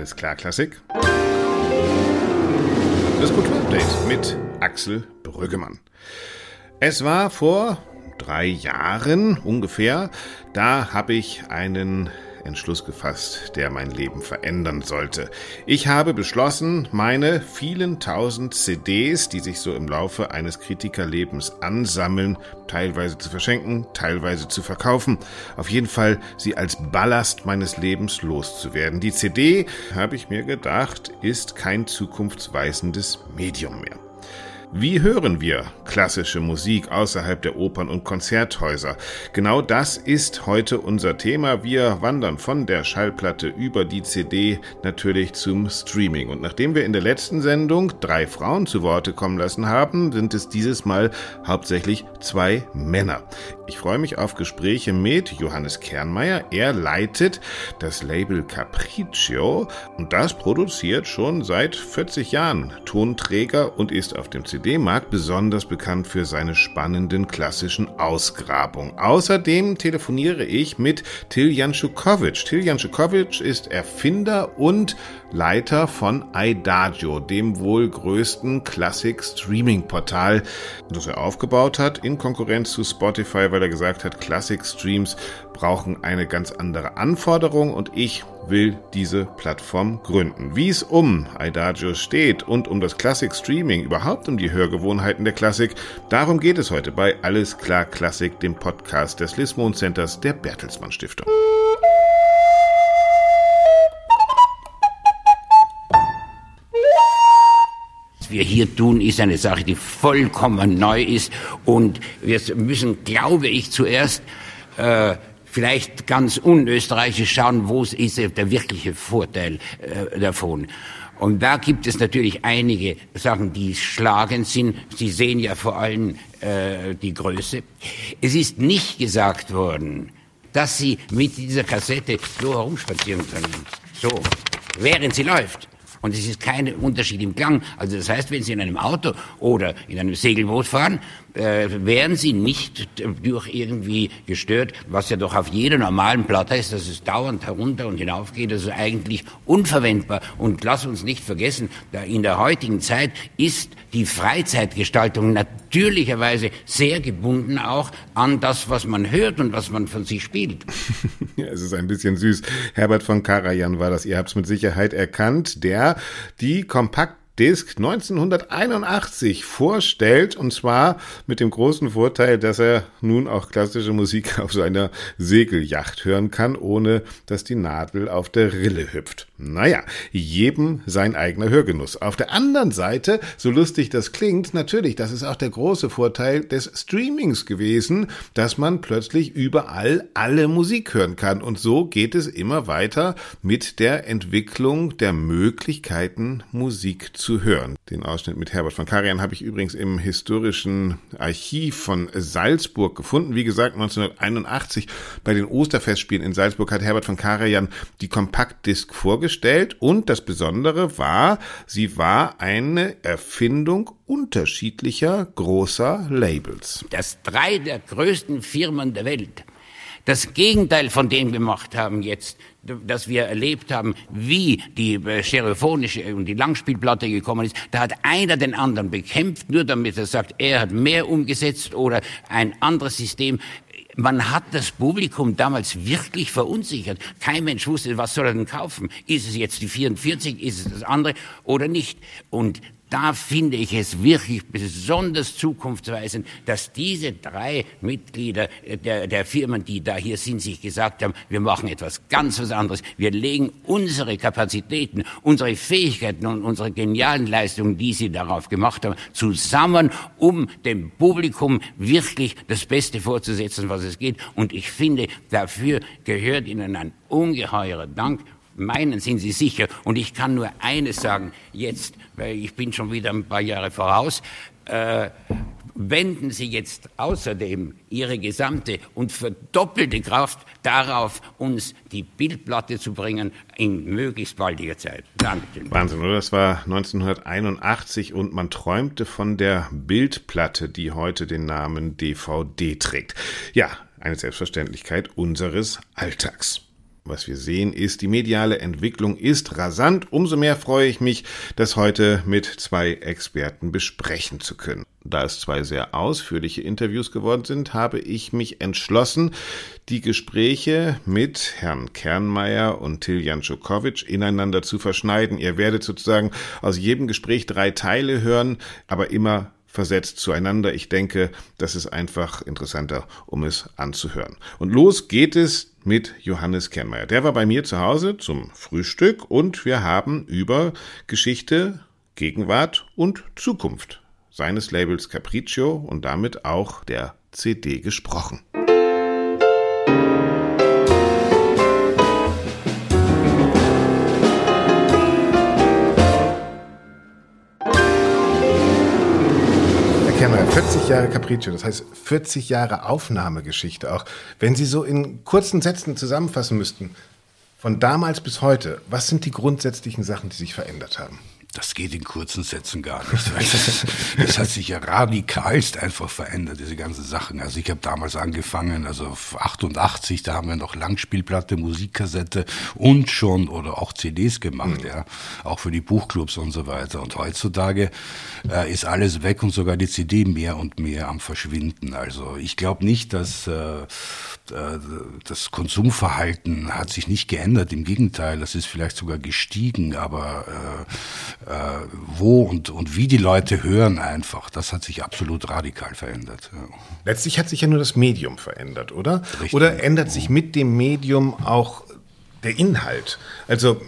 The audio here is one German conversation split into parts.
Alles klar, Klassik. Das Kulturupdate mit Axel Brüggemann. Es war vor drei Jahren ungefähr, da habe ich einen Entschluss gefasst, der mein Leben verändern sollte. Ich habe beschlossen, meine vielen tausend CDs, die sich so im Laufe eines Kritikerlebens ansammeln, teilweise zu verschenken, teilweise zu verkaufen, auf jeden Fall sie als Ballast meines Lebens loszuwerden. Die CD, habe ich mir gedacht, ist kein zukunftsweisendes Medium mehr. Wie hören wir klassische Musik außerhalb der Opern und Konzerthäuser? Genau das ist heute unser Thema. Wir wandern von der Schallplatte über die CD natürlich zum Streaming. Und nachdem wir in der letzten Sendung drei Frauen zu Worte kommen lassen haben, sind es dieses Mal hauptsächlich zwei Männer. Ich freue mich auf Gespräche mit Johannes Kernmeier. Er leitet das Label Capriccio und das produziert schon seit 40 Jahren Tonträger und ist auf dem CD CD-Markt besonders bekannt für seine spannenden klassischen Ausgrabungen. Außerdem telefoniere ich mit Tiljan Schukovic. Tiljan Schukovic ist Erfinder und Leiter von iDagio, dem wohl größten Classic-Streaming-Portal, das er aufgebaut hat, in Konkurrenz zu Spotify, weil er gesagt hat, Classic-Streams brauchen eine ganz andere Anforderung und ich will diese Plattform gründen. Wie es um iDagio steht und um das Classic Streaming, überhaupt um die Hörgewohnheiten der Klassik, darum geht es heute bei Alles klar Klassik, dem Podcast des Lismon Centers der Bertelsmann Stiftung. wir hier tun, ist eine Sache, die vollkommen neu ist. Und wir müssen, glaube ich, zuerst äh, vielleicht ganz unösterreichisch schauen, wo ist der wirkliche Vorteil äh, davon. Und da gibt es natürlich einige Sachen, die schlagend sind. Sie sehen ja vor allem äh, die Größe. Es ist nicht gesagt worden, dass Sie mit dieser Kassette so herumspazieren können. So, während sie läuft. Und es ist kein Unterschied im Klang. Also das heißt, wenn Sie in einem Auto oder in einem Segelboot fahren, äh, wären Sie nicht durch irgendwie gestört, was ja doch auf jeder normalen Platte ist, dass es dauernd herunter und hinauf geht. Das ist eigentlich unverwendbar. Und lass uns nicht vergessen, in der heutigen Zeit ist die Freizeitgestaltung natürlicherweise sehr gebunden auch an das, was man hört und was man von sich spielt. Ja, es ist ein bisschen süß. Herbert von Karajan war das. Ihr habt es mit Sicherheit erkannt, der die kompakt Disc 1981 vorstellt und zwar mit dem großen Vorteil, dass er nun auch klassische Musik auf so einer Segelyacht hören kann, ohne dass die Nadel auf der Rille hüpft. Naja, jedem sein eigener Hörgenuss. Auf der anderen Seite, so lustig das klingt, natürlich, das ist auch der große Vorteil des Streamings gewesen, dass man plötzlich überall alle Musik hören kann. Und so geht es immer weiter mit der Entwicklung der Möglichkeiten, Musik zu zu hören. Den Ausschnitt mit Herbert von Karajan habe ich übrigens im historischen Archiv von Salzburg gefunden. Wie gesagt, 1981 bei den Osterfestspielen in Salzburg hat Herbert von Karajan die Kompaktdisk vorgestellt und das Besondere war, sie war eine Erfindung unterschiedlicher großer Labels. Dass drei der größten Firmen der Welt das Gegenteil von dem gemacht haben jetzt, dass wir erlebt haben, wie die äh, stereophonische und die Langspielplatte gekommen ist. Da hat einer den anderen bekämpft, nur damit er sagt, er hat mehr umgesetzt oder ein anderes System man hat das Publikum damals wirklich verunsichert. Kein Mensch wusste, was soll er denn kaufen? Ist es jetzt die 44, ist es das andere oder nicht? Und da finde ich es wirklich besonders zukunftsweisend, dass diese drei Mitglieder der, der, Firmen, die da hier sind, sich gesagt haben, wir machen etwas ganz was anderes. Wir legen unsere Kapazitäten, unsere Fähigkeiten und unsere genialen Leistungen, die sie darauf gemacht haben, zusammen, um dem Publikum wirklich das Beste vorzusetzen, was es geht. Und ich finde, dafür gehört ihnen ein ungeheurer Dank meinen sind Sie sicher. Und ich kann nur eines sagen, jetzt, weil ich bin schon wieder ein paar Jahre voraus, äh, wenden Sie jetzt außerdem Ihre gesamte und verdoppelte Kraft darauf, uns die Bildplatte zu bringen in möglichst baldiger Zeit. Dankeschön. Wahnsinn, oder? Das war 1981 und man träumte von der Bildplatte, die heute den Namen DVD trägt. Ja, eine Selbstverständlichkeit unseres Alltags. Was wir sehen, ist, die mediale Entwicklung ist rasant. Umso mehr freue ich mich, das heute mit zwei Experten besprechen zu können. Da es zwei sehr ausführliche Interviews geworden sind, habe ich mich entschlossen, die Gespräche mit Herrn Kernmeier und Tiljan Schokowitsch ineinander zu verschneiden. Ihr werdet sozusagen aus jedem Gespräch drei Teile hören, aber immer versetzt zueinander. Ich denke, das ist einfach interessanter, um es anzuhören. Und los geht es mit Johannes Kernmeier. Der war bei mir zu Hause zum Frühstück und wir haben über Geschichte, Gegenwart und Zukunft seines Labels Capriccio und damit auch der CD gesprochen. 40 Jahre Capriccio, das heißt 40 Jahre Aufnahmegeschichte auch. Wenn Sie so in kurzen Sätzen zusammenfassen müssten, von damals bis heute, was sind die grundsätzlichen Sachen, die sich verändert haben? Das geht in kurzen Sätzen gar nicht. Das, das, hat sich ja radikalst einfach verändert, diese ganzen Sachen. Also ich habe damals angefangen, also 88, da haben wir noch Langspielplatte, Musikkassette und schon oder auch CDs gemacht, mhm. ja, auch für die Buchclubs und so weiter. Und heutzutage äh, ist alles weg und sogar die CD mehr und mehr am Verschwinden. Also ich glaube nicht, dass äh, äh, das Konsumverhalten hat sich nicht geändert. Im Gegenteil, das ist vielleicht sogar gestiegen. Aber äh, wo und, und wie die Leute hören einfach, das hat sich absolut radikal verändert. Ja. Letztlich hat sich ja nur das Medium verändert, oder? Richtig. Oder ändert sich mit dem Medium auch der Inhalt? Also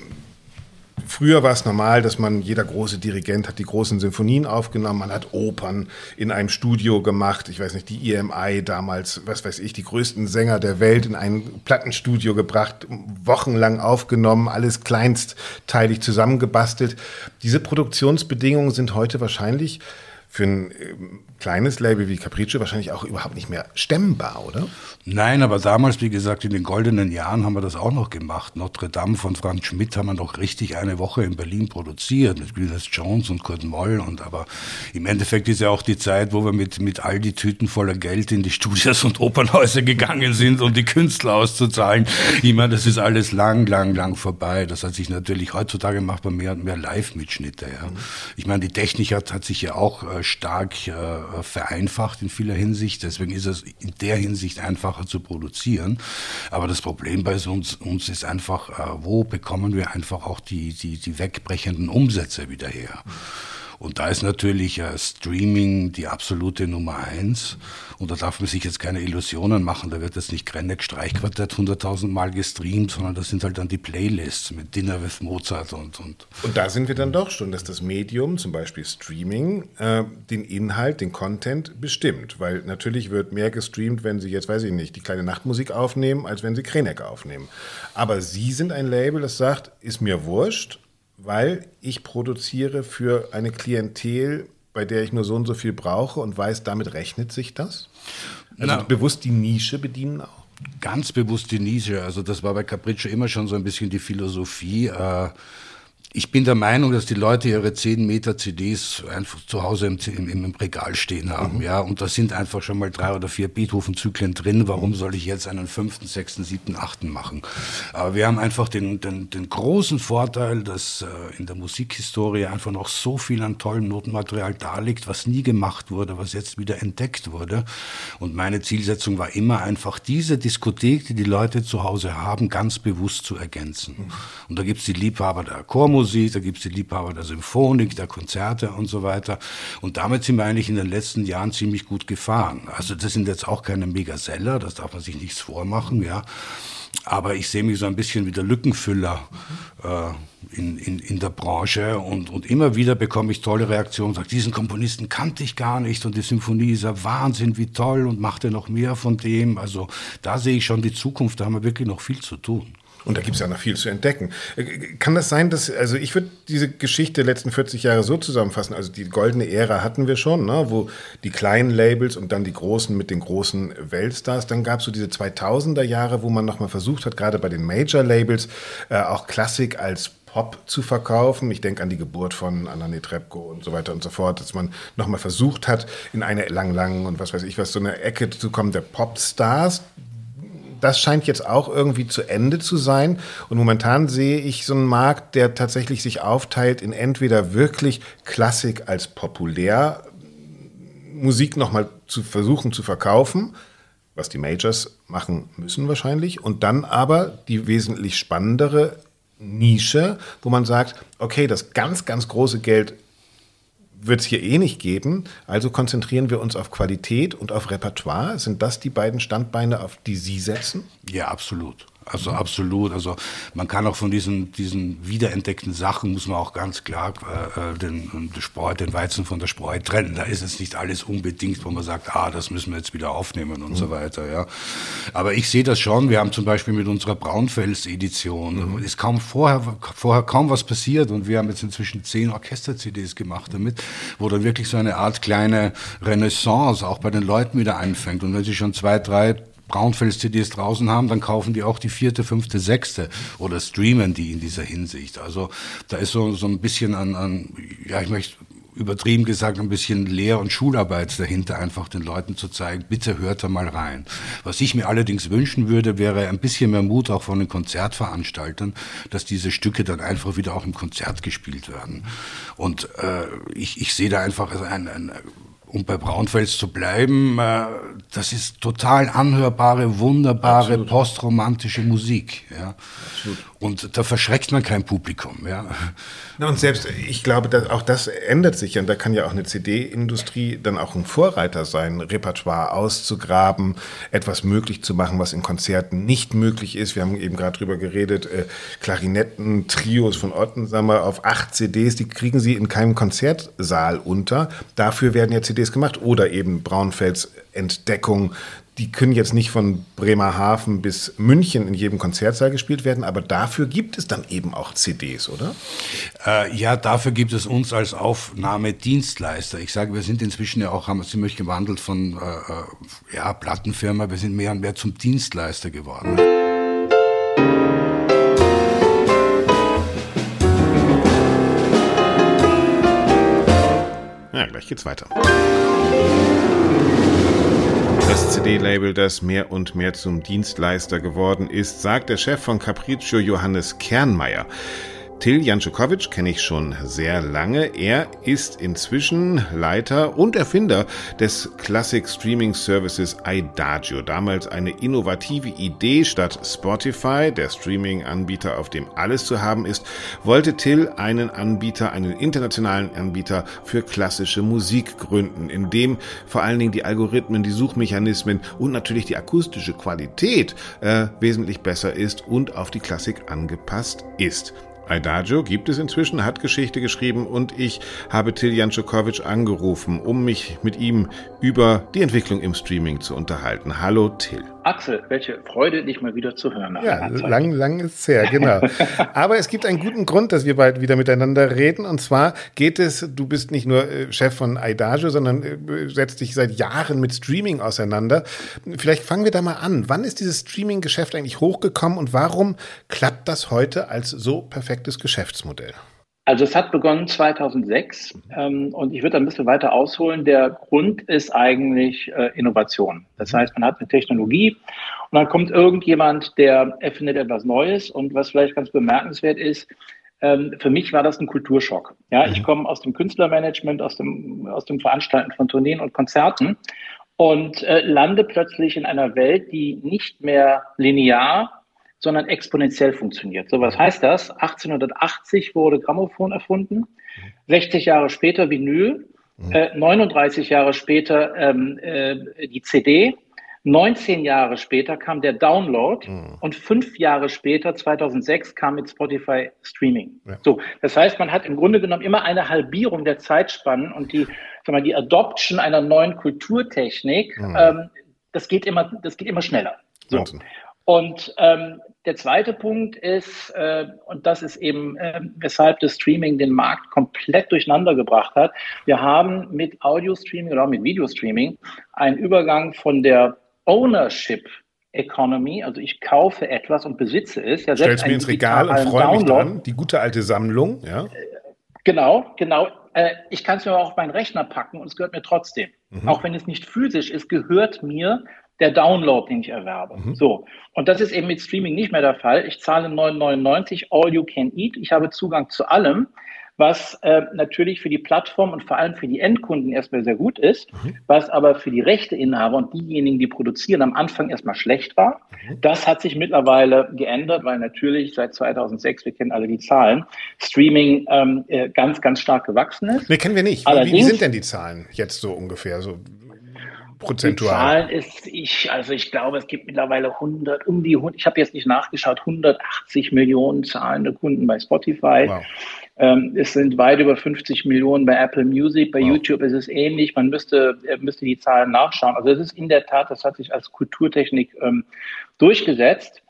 Früher war es normal, dass man, jeder große Dirigent hat die großen Sinfonien aufgenommen, man hat Opern in einem Studio gemacht, ich weiß nicht, die EMI damals, was weiß ich, die größten Sänger der Welt in ein Plattenstudio gebracht, wochenlang aufgenommen, alles kleinstteilig zusammengebastelt. Diese Produktionsbedingungen sind heute wahrscheinlich für ein ähm, kleines Label wie Capriccio wahrscheinlich auch überhaupt nicht mehr stemmbar, oder? Nein, aber damals, wie gesagt, in den goldenen Jahren haben wir das auch noch gemacht. Notre Dame von Franz Schmidt haben wir noch richtig eine Woche in Berlin produziert mit Gwyneth Jones und Kurt Moll. Und aber im Endeffekt ist ja auch die Zeit, wo wir mit, mit all die Tüten voller Geld in die Studios und Opernhäuser gegangen sind, um die Künstler auszuzahlen. Ich meine, das ist alles lang, lang, lang vorbei. Das hat sich natürlich heutzutage macht man mehr und mehr Live-Mitschnitte. Ja. Ich meine, die Technik hat, hat sich ja auch äh, stark äh, vereinfacht in vieler Hinsicht. Deswegen ist es in der Hinsicht einfacher zu produzieren. Aber das Problem bei uns, uns ist einfach, äh, wo bekommen wir einfach auch die, die, die wegbrechenden Umsätze wieder her? Und da ist natürlich äh, Streaming die absolute Nummer eins. Und da darf man sich jetzt keine Illusionen machen. Da wird jetzt nicht Krenneck Streichquartett 100.000 Mal gestreamt, sondern das sind halt dann die Playlists mit Dinner with Mozart und, und. Und da sind wir dann doch schon, dass das Medium, zum Beispiel Streaming, äh, den Inhalt, den Content bestimmt. Weil natürlich wird mehr gestreamt, wenn Sie jetzt, weiß ich nicht, die kleine Nachtmusik aufnehmen, als wenn Sie Krenneck aufnehmen. Aber Sie sind ein Label, das sagt, ist mir wurscht, weil ich produziere für eine Klientel, bei der ich nur so und so viel brauche und weiß, damit rechnet sich das? Also Na, bewusst die Nische bedienen auch? Ganz bewusst die Nische. Also das war bei Capriccio immer schon so ein bisschen die Philosophie. Äh, ich bin der Meinung, dass die Leute ihre 10 Meter CDs einfach zu Hause im, im, im Regal stehen haben, mhm. ja. Und da sind einfach schon mal drei oder vier Beethoven-Zyklen drin. Warum soll ich jetzt einen fünften, sechsten, siebten, achten machen? Aber wir haben einfach den, den, den großen Vorteil, dass äh, in der Musikhistorie einfach noch so viel an tollem Notenmaterial da liegt, was nie gemacht wurde, was jetzt wieder entdeckt wurde. Und meine Zielsetzung war immer einfach, diese Diskothek, die die Leute zu Hause haben, ganz bewusst zu ergänzen. Mhm. Und da gibt's die Liebhaber der Chormusik, Chormusik, da gibt es die Liebhaber der Symphonik, der Konzerte und so weiter. Und damit sind wir eigentlich in den letzten Jahren ziemlich gut gefahren. Also das sind jetzt auch keine Megaseller, das darf man sich nichts vormachen, ja. Aber ich sehe mich so ein bisschen wie der Lückenfüller äh, in, in, in der Branche und, und immer wieder bekomme ich tolle Reaktionen, sage, diesen Komponisten kannte ich gar nicht und die Symphonie ist ja Wahnsinn, wie toll und macht er noch mehr von dem. Also da sehe ich schon die Zukunft, da haben wir wirklich noch viel zu tun. Und da gibt es ja noch viel zu entdecken. Äh, kann das sein, dass, also ich würde diese Geschichte der letzten 40 Jahre so zusammenfassen, also die goldene Ära hatten wir schon, ne, wo die kleinen Labels und dann die großen mit den großen Weltstars, dann gab es so diese 2000er Jahre, wo man nochmal versucht hat, gerade bei den Major-Labels, äh, auch Klassik als Pop zu verkaufen. Ich denke an die Geburt von Anna Netrebko und so weiter und so fort, dass man nochmal versucht hat, in eine lang, lang und was weiß ich was, so eine Ecke zu kommen der Popstars, das scheint jetzt auch irgendwie zu Ende zu sein. Und momentan sehe ich so einen Markt, der tatsächlich sich aufteilt in entweder wirklich Klassik als populär Musik nochmal zu versuchen zu verkaufen, was die Majors machen müssen wahrscheinlich, und dann aber die wesentlich spannendere Nische, wo man sagt, okay, das ganz, ganz große Geld wird es hier eh nicht geben. Also konzentrieren wir uns auf Qualität und auf Repertoire. Sind das die beiden Standbeine, auf die Sie setzen? Ja, absolut. Also absolut. Also man kann auch von diesen, diesen wiederentdeckten Sachen, muss man auch ganz klar äh, den, den, Spreu, den Weizen von der Spreu trennen. Da ist es nicht alles unbedingt, wo man sagt, ah, das müssen wir jetzt wieder aufnehmen und mhm. so weiter. Ja. Aber ich sehe das schon. Wir haben zum Beispiel mit unserer Braunfels-Edition, mhm. ist kaum vorher, vorher kaum was passiert und wir haben jetzt inzwischen zehn Orchester-CDs gemacht damit, wo dann wirklich so eine Art kleine Renaissance auch bei den Leuten wieder einfängt. Und wenn sie schon zwei, drei Braunfels-CDs draußen haben, dann kaufen die auch die vierte, fünfte, sechste oder streamen die in dieser Hinsicht. Also da ist so, so ein bisschen an, an, ja, ich möchte übertrieben gesagt ein bisschen Lehr- und Schularbeit dahinter, einfach den Leuten zu zeigen, bitte hört da mal rein. Was ich mir allerdings wünschen würde, wäre ein bisschen mehr Mut auch von den Konzertveranstaltern, dass diese Stücke dann einfach wieder auch im Konzert gespielt werden. Und äh, ich, ich sehe da einfach ein, ein um bei Braunfels zu bleiben, äh, das ist total anhörbare, wunderbare, Absolut. postromantische Musik. Ja. Absolut. Und da verschreckt man kein Publikum. Ja. Na und selbst, ich glaube, dass auch das ändert sich. Und da kann ja auch eine CD-Industrie dann auch ein Vorreiter sein, Repertoire auszugraben, etwas möglich zu machen, was in Konzerten nicht möglich ist. Wir haben eben gerade drüber geredet, äh, Klarinetten, Trios von Ottensammer auf acht CDs, die kriegen sie in keinem Konzertsaal unter. Dafür werden ja CDs gemacht. Oder eben Braunfels Entdeckung die können jetzt nicht von Bremerhaven bis München in jedem Konzertsaal gespielt werden, aber dafür gibt es dann eben auch CDs, oder? Äh, ja, dafür gibt es uns als Aufnahmedienstleister. Ich sage, wir sind inzwischen ja auch, haben ziemlich gewandelt von äh, äh, ja, Plattenfirma, wir sind mehr und mehr zum Dienstleister geworden. Gleich geht's weiter. Das CD-Label, das mehr und mehr zum Dienstleister geworden ist, sagt der Chef von Capriccio Johannes Kernmeier. Till Janczukowitsch kenne ich schon sehr lange. Er ist inzwischen Leiter und Erfinder des Classic Streaming Services iDagio. Damals eine innovative Idee statt Spotify, der Streaming-Anbieter, auf dem alles zu haben ist, wollte Till einen Anbieter, einen internationalen Anbieter für klassische Musik gründen, in dem vor allen Dingen die Algorithmen, die Suchmechanismen und natürlich die akustische Qualität äh, wesentlich besser ist und auf die Klassik angepasst ist. Adagio gibt es inzwischen, hat Geschichte geschrieben und ich habe Till Janczukowitsch angerufen, um mich mit ihm über die Entwicklung im Streaming zu unterhalten. Hallo Till. Axel, welche Freude, dich mal wieder zu hören. Ja, lang, lang ist es her, genau. Aber es gibt einen guten Grund, dass wir bald wieder miteinander reden. Und zwar geht es, du bist nicht nur äh, Chef von Aidagio, sondern äh, setzt dich seit Jahren mit Streaming auseinander. Vielleicht fangen wir da mal an. Wann ist dieses Streaming-Geschäft eigentlich hochgekommen und warum klappt das heute als so perfektes Geschäftsmodell? Also es hat begonnen 2006 ähm, und ich würde ein bisschen weiter ausholen. Der Grund ist eigentlich äh, Innovation. Das mhm. heißt, man hat eine Technologie und dann kommt irgendjemand, der erfindet etwas Neues und was vielleicht ganz bemerkenswert ist, ähm, für mich war das ein Kulturschock. Ja, ich mhm. komme aus dem Künstlermanagement, aus dem, aus dem Veranstalten von Tourneen und Konzerten und äh, lande plötzlich in einer Welt, die nicht mehr linear sondern exponentiell funktioniert. So, was heißt das? 1880 wurde Grammophon erfunden, 60 Jahre später Vinyl, äh, 39 Jahre später ähm, äh, die CD, 19 Jahre später kam der Download mhm. und fünf Jahre später, 2006, kam mit Spotify Streaming. Ja. So, das heißt, man hat im Grunde genommen immer eine Halbierung der Zeitspannen und die, sag mal, die Adoption einer neuen Kulturtechnik, mhm. ähm, das geht immer, das geht immer schneller. So. Und ähm, der zweite Punkt ist, äh, und das ist eben, äh, weshalb das Streaming den Markt komplett durcheinander gebracht hat. Wir haben mit Audio-Streaming oder auch mit Video-Streaming einen Übergang von der Ownership Economy, also ich kaufe etwas und besitze es. Ja, Stellst mir ins Regal und freue mich dran, die gute alte Sammlung, ja. Genau, genau. Äh, ich kann es mir aber auf meinen Rechner packen und es gehört mir trotzdem. Mhm. Auch wenn es nicht physisch ist, gehört mir der Download, den ich erwerbe. Mhm. So. Und das ist eben mit Streaming nicht mehr der Fall. Ich zahle 9,99 all you can eat. Ich habe Zugang zu allem was äh, natürlich für die Plattform und vor allem für die Endkunden erstmal sehr gut ist, mhm. was aber für die Rechteinhaber und diejenigen, die produzieren, am Anfang erstmal schlecht war. Mhm. Das hat sich mittlerweile geändert, weil natürlich seit 2006, wir kennen alle die Zahlen, Streaming ähm, äh, ganz, ganz stark gewachsen ist. Nee, kennen wir nicht. Allerdings, Wie sind denn die Zahlen jetzt so ungefähr? So prozentual? Die Zahlen ist, ich, also ich glaube, es gibt mittlerweile 100, um die, ich habe jetzt nicht nachgeschaut, 180 Millionen zahlende Kunden bei Spotify. Wow. Ähm, es sind weit über 50 Millionen bei Apple Music, bei wow. YouTube ist es ähnlich. Man müsste, äh, müsste die Zahlen nachschauen. Also es ist in der Tat, das hat sich als Kulturtechnik ähm, durchgesetzt.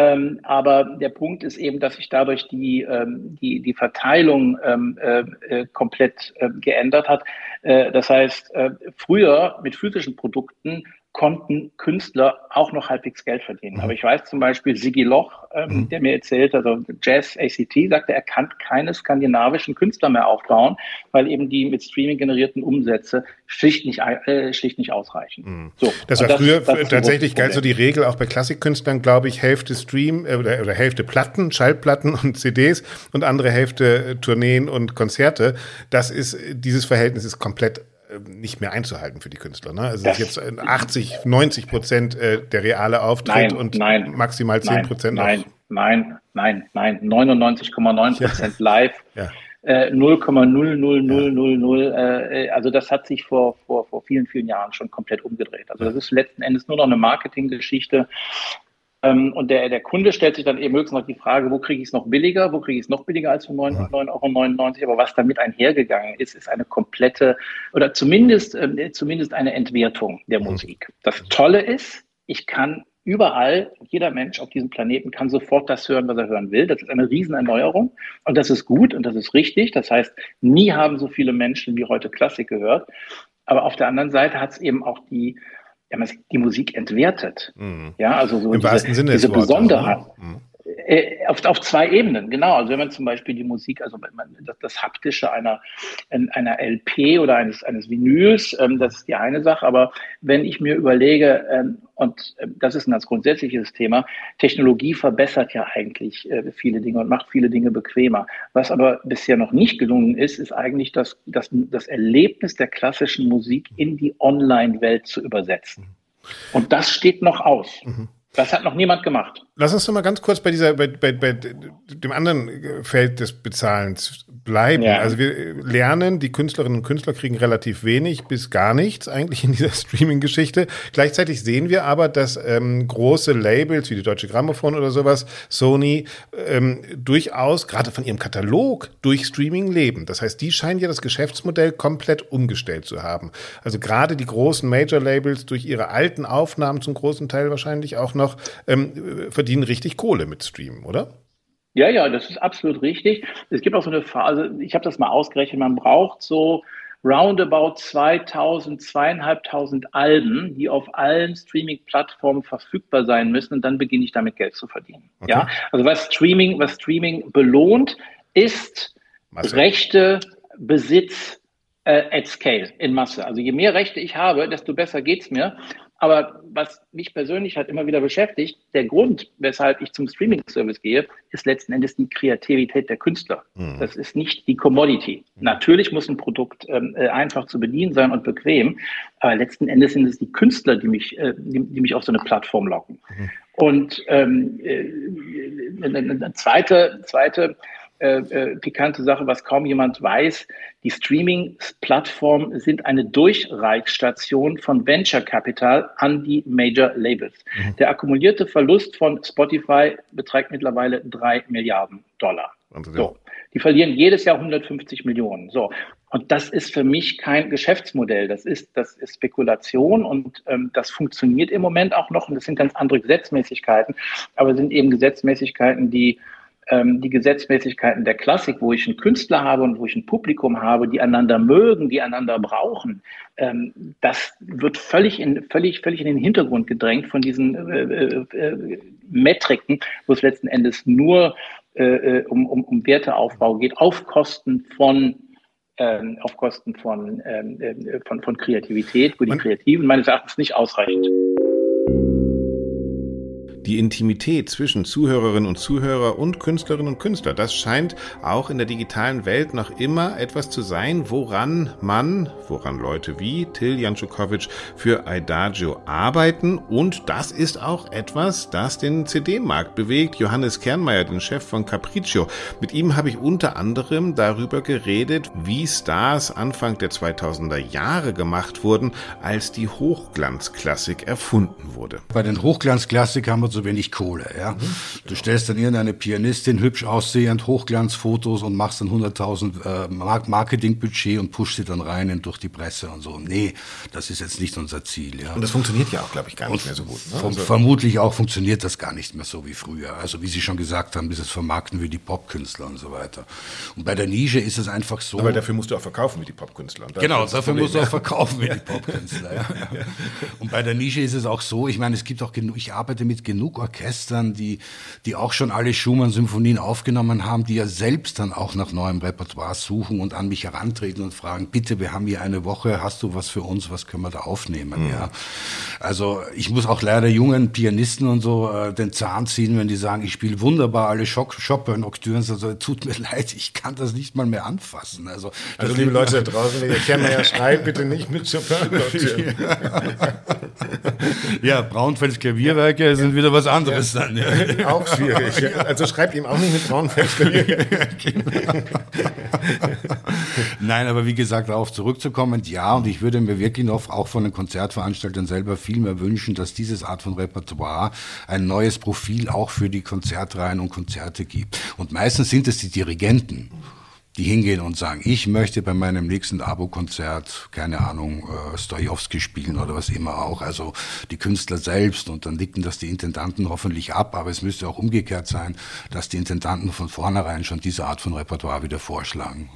Ähm, aber der Punkt ist eben, dass sich dadurch die, ähm, die, die Verteilung ähm, äh, äh komplett äh, geändert hat. Äh, das heißt, äh, früher mit physischen Produkten konnten Künstler auch noch halbwegs Geld verdienen. Mhm. Aber ich weiß zum Beispiel Sigi Loch, ähm, mhm. der mir erzählt, also Jazz ACT, sagte, er kann keine skandinavischen Künstler mehr aufbauen, weil eben die mit Streaming generierten Umsätze schlicht nicht, äh, schlicht nicht ausreichen. Mhm. So, das war das, früher das tatsächlich galt so die Regel auch bei Klassikkünstlern, glaube ich, Hälfte Stream äh, oder, oder Hälfte Platten, Schallplatten und CDs und andere Hälfte äh, Tourneen und Konzerte. Das ist, dieses Verhältnis ist komplett nicht mehr einzuhalten für die Künstler. Ne? Also das ist jetzt 80, 90 Prozent äh, der reale Auftritt nein, und nein, maximal 10 Prozent. Nein, nein, nein, nein, 99,9 Prozent ja. live. Ja. Äh, 0,00000. Äh, also das hat sich vor, vor, vor vielen, vielen Jahren schon komplett umgedreht. Also das ist letzten Endes nur noch eine Marketinggeschichte. Ähm, und der, der Kunde stellt sich dann eben höchstens noch die Frage, wo kriege ich es noch billiger, wo kriege ich es noch billiger als für 9,99 Euro. Aber was damit einhergegangen ist, ist eine komplette oder zumindest, äh, zumindest eine Entwertung der mhm. Musik. Das Tolle ist, ich kann überall, jeder Mensch auf diesem Planeten kann sofort das hören, was er hören will. Das ist eine Riesenerneuerung und das ist gut und das ist richtig. Das heißt, nie haben so viele Menschen wie heute Klassik gehört. Aber auf der anderen Seite hat es eben auch die die Musik entwertet. Mhm. Ja, also so Im diese, wahrsten Sinne diese Besonderheit. Also, mhm. Äh, auf, auf zwei Ebenen, genau. Also wenn man zum Beispiel die Musik, also man, das, das Haptische einer, einer LP oder eines, eines Vinyls, ähm, das ist die eine Sache. Aber wenn ich mir überlege, ähm, und äh, das ist ein ganz grundsätzliches Thema, Technologie verbessert ja eigentlich äh, viele Dinge und macht viele Dinge bequemer. Was aber bisher noch nicht gelungen ist, ist eigentlich das, das, das Erlebnis der klassischen Musik in die Online-Welt zu übersetzen. Und das steht noch aus. Mhm. Das hat noch niemand gemacht. Lass uns doch mal ganz kurz bei dieser, bei, bei, bei dem anderen Feld des Bezahlens bleiben. Ja. Also wir lernen, die Künstlerinnen und Künstler kriegen relativ wenig bis gar nichts eigentlich in dieser Streaming-Geschichte. Gleichzeitig sehen wir aber, dass ähm, große Labels wie die Deutsche Grammophon oder sowas, Sony, ähm, durchaus gerade von ihrem Katalog durch Streaming leben. Das heißt, die scheinen ja das Geschäftsmodell komplett umgestellt zu haben. Also gerade die großen Major-Labels durch ihre alten Aufnahmen zum großen Teil wahrscheinlich auch noch ähm, verdienen richtig Kohle mit Streamen, oder? Ja, ja, das ist absolut richtig. Es gibt auch so eine Phase, ich habe das mal ausgerechnet, man braucht so roundabout 2000, zweieinhalbtausend Alben, die auf allen Streaming-Plattformen verfügbar sein müssen und dann beginne ich damit Geld zu verdienen. Okay. Ja, also was Streaming, was Streaming belohnt, ist Masse. Rechte, Besitz äh, at scale, in Masse. Also je mehr Rechte ich habe, desto besser geht's mir. Aber was mich persönlich halt immer wieder beschäftigt, der Grund, weshalb ich zum Streaming-Service gehe, ist letzten Endes die Kreativität der Künstler. Mhm. Das ist nicht die Commodity. Mhm. Natürlich muss ein Produkt ähm, äh, einfach zu bedienen sein und bequem, aber letzten Endes sind es die Künstler, die mich, äh, die, die, mich auf so eine Plattform locken. Mhm. Und ähm, äh, eine zweite, zweite äh, äh, pikante Sache, was kaum jemand weiß. Die Streaming-Plattformen sind eine Durchreichstation von Venture Capital an die Major Labels. Mhm. Der akkumulierte Verlust von Spotify beträgt mittlerweile drei Milliarden Dollar. So. Die verlieren jedes Jahr 150 Millionen. So. Und das ist für mich kein Geschäftsmodell. Das ist, das ist Spekulation und ähm, das funktioniert im Moment auch noch. Und das sind ganz andere Gesetzmäßigkeiten, aber sind eben Gesetzmäßigkeiten, die ähm, die Gesetzmäßigkeiten der Klassik, wo ich einen Künstler habe und wo ich ein Publikum habe, die einander mögen, die einander brauchen, ähm, das wird völlig in, völlig, völlig in den Hintergrund gedrängt von diesen äh, äh, äh Metriken, wo es letzten Endes nur äh, um, um, um Werteaufbau geht, auf Kosten von ähm, auf Kosten von, ähm, äh, von, von Kreativität, wo die Kreativen meines Erachtens nicht ausreichend. Die Intimität zwischen Zuhörerinnen und Zuhörer und Künstlerinnen und Künstler, das scheint auch in der digitalen Welt noch immer etwas zu sein, woran man, woran Leute wie Till Janczukowitsch für Idagio arbeiten. Und das ist auch etwas, das den CD-Markt bewegt. Johannes Kernmeier, den Chef von Capriccio. Mit ihm habe ich unter anderem darüber geredet, wie Stars Anfang der 2000er Jahre gemacht wurden, als die Hochglanzklassik erfunden wurde. Bei den Hochglanzklassik haben wir so wenig Kohle. Ja? Mhm. Du stellst dann irgendeine Pianistin hübsch aussehend, Hochglanzfotos und machst dann 100.000 äh, Marketingbudget und pushst sie dann rein in, durch die Presse und so. Nee, das ist jetzt nicht unser Ziel. Ja? Und das funktioniert ja auch, glaube ich, gar nicht und mehr so gut. Ne? Also vermutlich auch funktioniert das gar nicht mehr so wie früher. Also wie Sie schon gesagt haben, dieses Vermarkten wie die Popkünstler und so weiter. Und bei der Nische ist es einfach so. Aber dafür musst du auch verkaufen wie die Popkünstler. Genau, dafür musst du auch verkaufen wie die Popkünstler. ja. Und bei der Nische ist es auch so, ich meine, es gibt auch genug, ich arbeite mit genug genug Orchestern, die, die auch schon alle Schumann-Symphonien aufgenommen haben, die ja selbst dann auch nach neuem Repertoire suchen und an mich herantreten und fragen, bitte, wir haben hier eine Woche, hast du was für uns, was können wir da aufnehmen? Mhm. Ja. Also ich muss auch leider jungen Pianisten und so äh, den Zahn ziehen, wenn die sagen, ich spiele wunderbar alle Chopin-Nocturnes, also tut mir leid, ich kann das nicht mal mehr anfassen. Also, also liebe Leute da draußen, ihr kennt ja schreibt bitte nicht mit Chopin-Nocturnes. ja, Braunfels Klavierwerke sind wieder was anderes ja. dann. Ja. Auch schwierig. Ja. Also schreibt ihm auch nicht mit Klavier. genau. Nein, aber wie gesagt, darauf zurückzukommen, ja, und ich würde mir wirklich noch auch von den Konzertveranstaltern selber viel mehr wünschen, dass dieses Art von Repertoire ein neues Profil auch für die Konzertreihen und Konzerte gibt. Und meistens sind es die Dirigenten die hingehen und sagen, ich möchte bei meinem nächsten Abo-Konzert, keine Ahnung, äh, Stojowski spielen oder was immer auch, also die Künstler selbst und dann nicken das die Intendanten hoffentlich ab, aber es müsste auch umgekehrt sein, dass die Intendanten von vornherein schon diese Art von Repertoire wieder vorschlagen.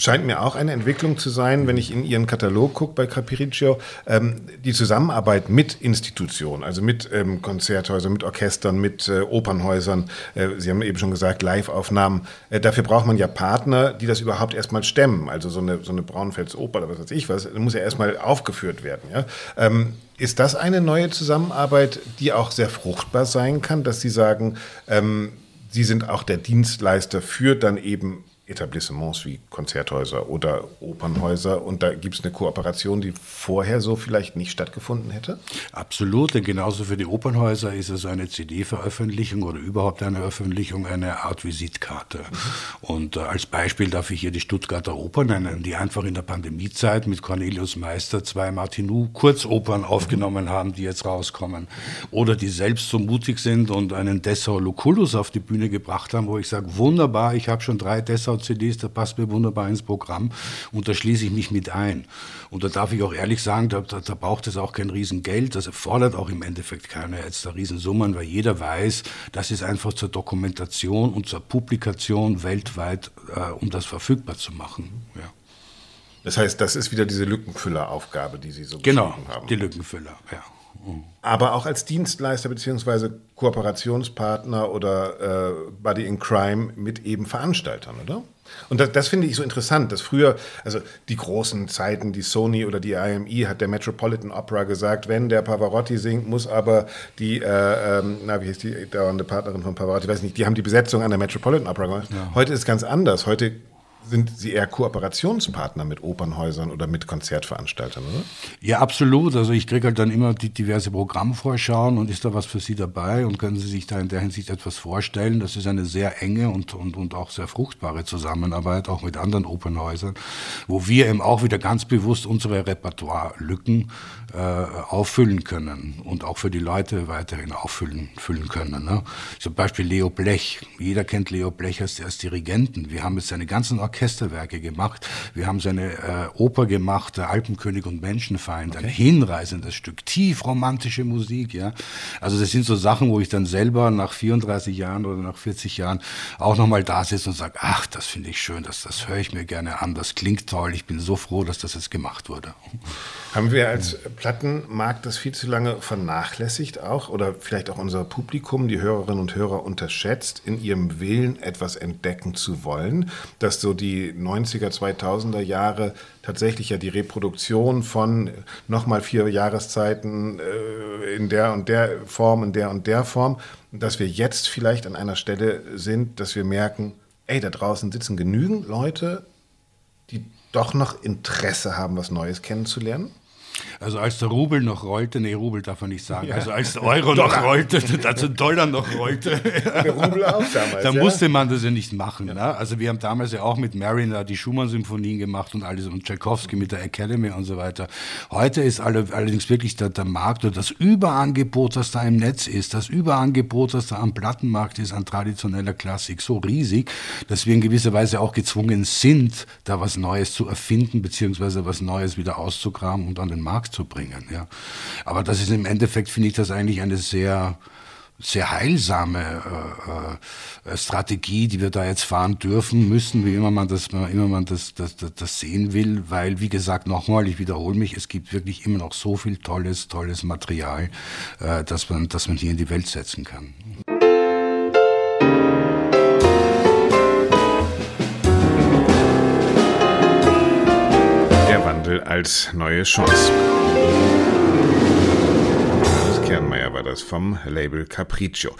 Scheint mir auch eine Entwicklung zu sein, wenn ich in Ihren Katalog gucke bei Capriccio, ähm, die Zusammenarbeit mit Institutionen, also mit ähm, Konzerthäusern, mit Orchestern, mit äh, Opernhäusern. Äh, Sie haben eben schon gesagt, Live-Aufnahmen. Äh, dafür braucht man ja Partner, die das überhaupt erstmal stemmen. Also so eine, so eine Braunfelsoper oder was weiß ich was, muss ja erstmal aufgeführt werden. Ja? Ähm, ist das eine neue Zusammenarbeit, die auch sehr fruchtbar sein kann, dass Sie sagen, ähm, Sie sind auch der Dienstleister für dann eben Etablissements wie Konzerthäuser oder Opernhäuser und da gibt es eine Kooperation, die vorher so vielleicht nicht stattgefunden hätte? Absolut, denn genauso für die Opernhäuser ist es eine CD-Veröffentlichung oder überhaupt eine Veröffentlichung eine Art Visitkarte. Mhm. Und äh, als Beispiel darf ich hier die Stuttgarter Oper nennen, die einfach in der Pandemiezeit mit Cornelius Meister zwei Martinou Kurzopern aufgenommen mhm. haben, die jetzt rauskommen. Oder die selbst so mutig sind und einen Dessau Lucullus auf die Bühne gebracht haben, wo ich sage, wunderbar, ich habe schon drei Dessau CDs, da passt mir wunderbar ins Programm und da schließe ich mich mit ein. Und da darf ich auch ehrlich sagen, da, da, da braucht es auch kein Riesengeld, das erfordert auch im Endeffekt keine jetzt da Riesensummen, weil jeder weiß, das ist einfach zur Dokumentation und zur Publikation weltweit, äh, um das verfügbar zu machen. Ja. Das heißt, das ist wieder diese Lückenfülleraufgabe, die Sie so genau, haben. Genau, die Lückenfüller, ja. Aber auch als Dienstleister bzw. Kooperationspartner oder äh, Buddy in Crime mit eben Veranstaltern, oder? Und das, das, finde ich so interessant, dass früher, also die großen Zeiten, die Sony oder die IME hat der Metropolitan Opera gesagt, wenn der Pavarotti singt, muss aber die, äh, ähm, na, wie heißt die dauernde Partnerin von Pavarotti, weiß nicht, die haben die Besetzung an der Metropolitan Opera gemacht. Ja. Heute ist es ganz anders. Heute sind Sie eher Kooperationspartner mit Opernhäusern oder mit Konzertveranstaltern, oder? Ja, absolut. Also ich kriege halt dann immer die diverse Programmvorschauen und ist da was für Sie dabei und können Sie sich da in der Hinsicht etwas vorstellen. Das ist eine sehr enge und, und, und auch sehr fruchtbare Zusammenarbeit, auch mit anderen Opernhäusern, wo wir eben auch wieder ganz bewusst unsere Repertoire-Lücken äh, auffüllen können und auch für die Leute weiterhin auffüllen füllen können. Ne? Zum Beispiel Leo Blech. Jeder kennt Leo Blech als, als Dirigenten. Wir haben jetzt seine ganzen Orchester Orchesterwerke gemacht. Wir haben seine äh, Oper gemacht, Alpenkönig und Menschenfeind, okay. ein hinreißendes Stück, tief romantische Musik, ja. Also das sind so Sachen, wo ich dann selber nach 34 Jahren oder nach 40 Jahren auch nochmal da sitze und sage, ach, das finde ich schön, das, das höre ich mir gerne an, das klingt toll, ich bin so froh, dass das jetzt gemacht wurde. Haben wir als Plattenmarkt das viel zu lange vernachlässigt auch oder vielleicht auch unser Publikum, die Hörerinnen und Hörer unterschätzt in ihrem Willen, etwas entdecken zu wollen, dass so die 90er, 2000er Jahre tatsächlich ja die Reproduktion von nochmal vier Jahreszeiten äh, in der und der Form, in der und der Form, dass wir jetzt vielleicht an einer Stelle sind, dass wir merken, ey, da draußen sitzen genügend Leute, die doch noch Interesse haben, was Neues kennenzulernen? Also als der Rubel noch rollte, nee, Rubel darf man nicht sagen, ja. also als der Euro noch rollte, als der Dollar noch rollte, der Rubel auch damals, da ja? musste man das ja nicht machen. Ja. Ne? Also wir haben damals ja auch mit Mariner die Schumann-Symphonien gemacht und alles und Tchaikovsky mit der Academy und so weiter. Heute ist alle, allerdings wirklich der, der Markt oder das Überangebot, das da im Netz ist, das Überangebot, das da am Plattenmarkt ist, an traditioneller Klassik, so riesig, dass wir in gewisser Weise auch gezwungen sind, da was Neues zu erfinden, beziehungsweise was Neues wieder auszugraben und an den Markt zu bringen. Ja. Aber das ist im Endeffekt, finde ich das eigentlich eine sehr, sehr heilsame äh, äh, Strategie, die wir da jetzt fahren dürfen, müssen, wie immer man das, immer man das, das, das, das sehen will, weil, wie gesagt, nochmal, ich wiederhole mich, es gibt wirklich immer noch so viel tolles, tolles Material, äh, dass man, dass man hier in die Welt setzen kann. Wandel als neue Chance. Kernmeier war das vom Label Capriccio.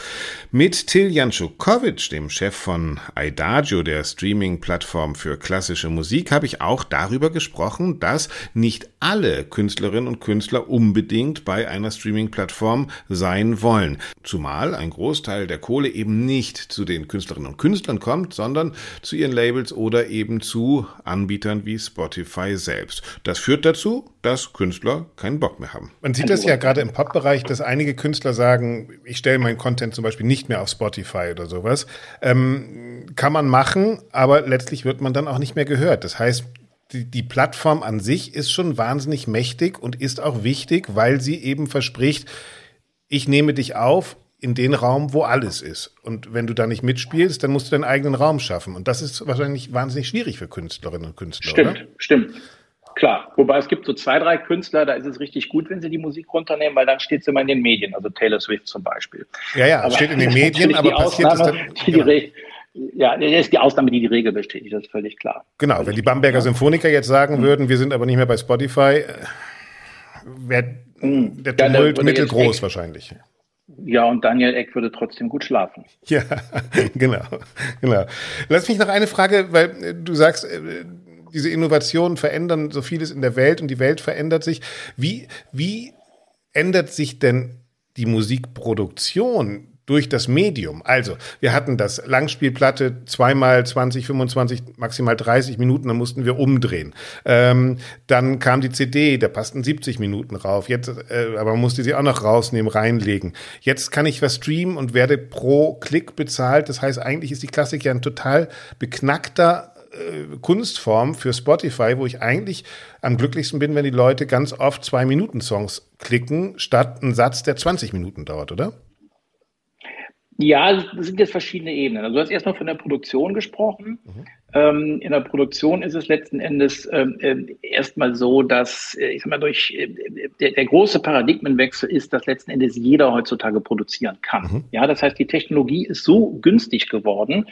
Mit Till Janczukowitsch, dem Chef von Idagio, der Streaming-Plattform für klassische Musik, habe ich auch darüber gesprochen, dass nicht alle Künstlerinnen und Künstler unbedingt bei einer Streaming-Plattform sein wollen. Zumal ein Großteil der Kohle eben nicht zu den Künstlerinnen und Künstlern kommt, sondern zu ihren Labels oder eben zu Anbietern wie Spotify selbst. Das führt dazu, dass Künstler keinen Bock mehr haben. Man sieht das ja gerade im Pop-Bereich, dass einige Künstler sagen, ich stelle meinen Content zum Beispiel nicht mehr auf Spotify oder sowas. Ähm, kann man machen, aber letztlich wird man dann auch nicht mehr gehört. Das heißt, die, die Plattform an sich ist schon wahnsinnig mächtig und ist auch wichtig, weil sie eben verspricht, ich nehme dich auf in den Raum, wo alles ist. Und wenn du da nicht mitspielst, dann musst du deinen eigenen Raum schaffen. Und das ist wahrscheinlich wahnsinnig schwierig für Künstlerinnen und Künstler. Stimmt, oder? stimmt. Klar, wobei es gibt so zwei, drei Künstler, da ist es richtig gut, wenn sie die Musik runternehmen, weil dann steht es immer in den Medien, also Taylor Swift zum Beispiel. Ja, ja, aber steht in den Medien, aber passiert es dann. Die genau. die ja, das ist die Ausnahme, die die Regel bestätigt, das ist völlig klar. Genau, wenn die Bamberger Symphoniker jetzt sagen mhm. würden, wir sind aber nicht mehr bei Spotify, äh, wäre mhm. der Tumult ja, mittelgroß Eck, wahrscheinlich. Ja, und Daniel Eck würde trotzdem gut schlafen. Ja, genau, genau. Lass mich noch eine Frage, weil äh, du sagst, äh, diese Innovationen verändern so vieles in der Welt und die Welt verändert sich. Wie, wie ändert sich denn die Musikproduktion durch das Medium. Also, wir hatten das Langspielplatte zweimal 20, 25, maximal 30 Minuten, dann mussten wir umdrehen. Ähm, dann kam die CD, da passten 70 Minuten rauf. Jetzt, äh, aber man musste sie auch noch rausnehmen, reinlegen. Jetzt kann ich was streamen und werde pro Klick bezahlt. Das heißt, eigentlich ist die Klassik ja ein total beknackter äh, Kunstform für Spotify, wo ich eigentlich am glücklichsten bin, wenn die Leute ganz oft zwei Minuten Songs klicken, statt einen Satz, der 20 Minuten dauert, oder? Ja, das sind jetzt verschiedene Ebenen. Also du hast erstmal von der Produktion gesprochen. Mhm. Ähm, in der Produktion ist es letzten Endes ähm, äh, erstmal so, dass, äh, ich sag mal, durch äh, der, der, große Paradigmenwechsel ist, dass letzten Endes jeder heutzutage produzieren kann. Mhm. Ja, das heißt, die Technologie ist so günstig geworden.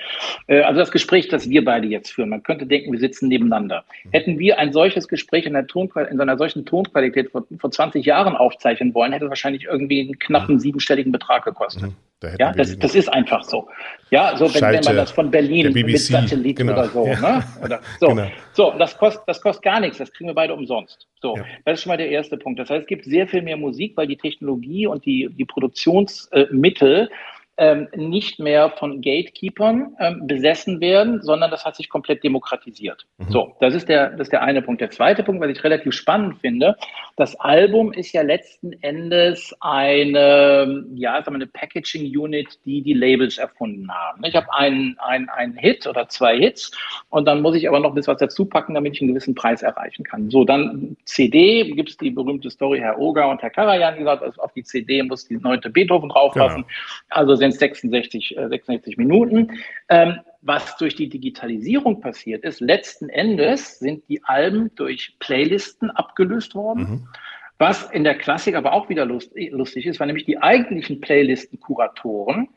Äh, also das Gespräch, das wir beide jetzt führen, man könnte denken, wir sitzen nebeneinander. Mhm. Hätten wir ein solches Gespräch in, in einer solchen Tonqualität vor, vor 20 Jahren aufzeichnen wollen, hätte es wahrscheinlich irgendwie einen knappen mhm. siebenstelligen Betrag gekostet. Da ja, das, das ist einfach so. Ja, so wenn, wenn man das von Berlin mit Satellit genau. oder so, ja. ne? Oder, so, genau. so das kostet das kostet gar nichts, das kriegen wir beide umsonst. So, ja. das ist schon mal der erste Punkt. Das heißt, es gibt sehr viel mehr Musik, weil die Technologie und die, die Produktionsmittel ähm, nicht mehr von Gatekeepers ähm, besessen werden, sondern das hat sich komplett demokratisiert. Mhm. So, das ist der, das ist der eine Punkt. Der zweite Punkt, was ich relativ spannend finde, das Album ist ja letzten Endes eine, ja, sagen wir eine Packaging Unit, die die Labels erfunden haben. Ich habe einen, einen, einen Hit oder zwei Hits und dann muss ich aber noch ein bisschen was dazu packen, damit ich einen gewissen Preis erreichen kann. So, dann CD, gibt es die berühmte Story, Herr Oger und Herr Karajan gesagt, also auf die CD muss die neunte Beethoven draufpassen. Genau. Also sind es 66, äh, 66 Minuten. Ähm, was durch die Digitalisierung passiert ist, letzten Endes sind die Alben durch Playlisten abgelöst worden. Mhm. Was in der Klassik aber auch wieder lustig ist, weil nämlich die eigentlichen Playlisten-Kuratoren,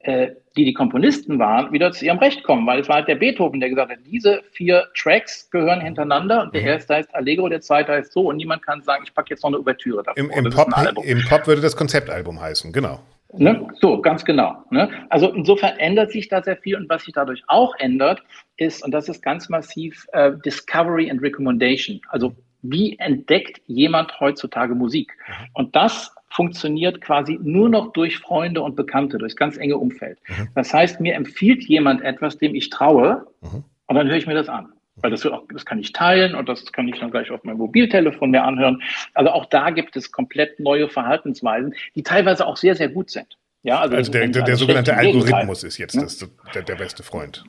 äh, die die Komponisten waren, wieder zu ihrem Recht kommen, weil es war halt der Beethoven, der gesagt hat, diese vier Tracks gehören hintereinander und der mhm. erste heißt Allegro, der zweite heißt so und niemand kann sagen, ich packe jetzt noch eine Ouvertüre dafür. Im, im, Pop, Im Pop würde das Konzeptalbum heißen, genau. Ne? So, ganz genau. Ne? Also insofern ändert sich da sehr viel und was sich dadurch auch ändert, ist, und das ist ganz massiv, äh, Discovery and Recommendation. Also wie entdeckt jemand heutzutage Musik? Mhm. Und das funktioniert quasi nur noch durch Freunde und Bekannte, durchs ganz enge Umfeld. Mhm. Das heißt, mir empfiehlt jemand etwas, dem ich traue, mhm. und dann höre ich mir das an. Weil das, auch, das kann ich teilen und das kann ich dann gleich auf meinem Mobiltelefon mir anhören. Also auch da gibt es komplett neue Verhaltensweisen, die teilweise auch sehr, sehr gut sind. Ja, also, also der, der, der sogenannte Algorithmus ist jetzt das, der, der beste Freund.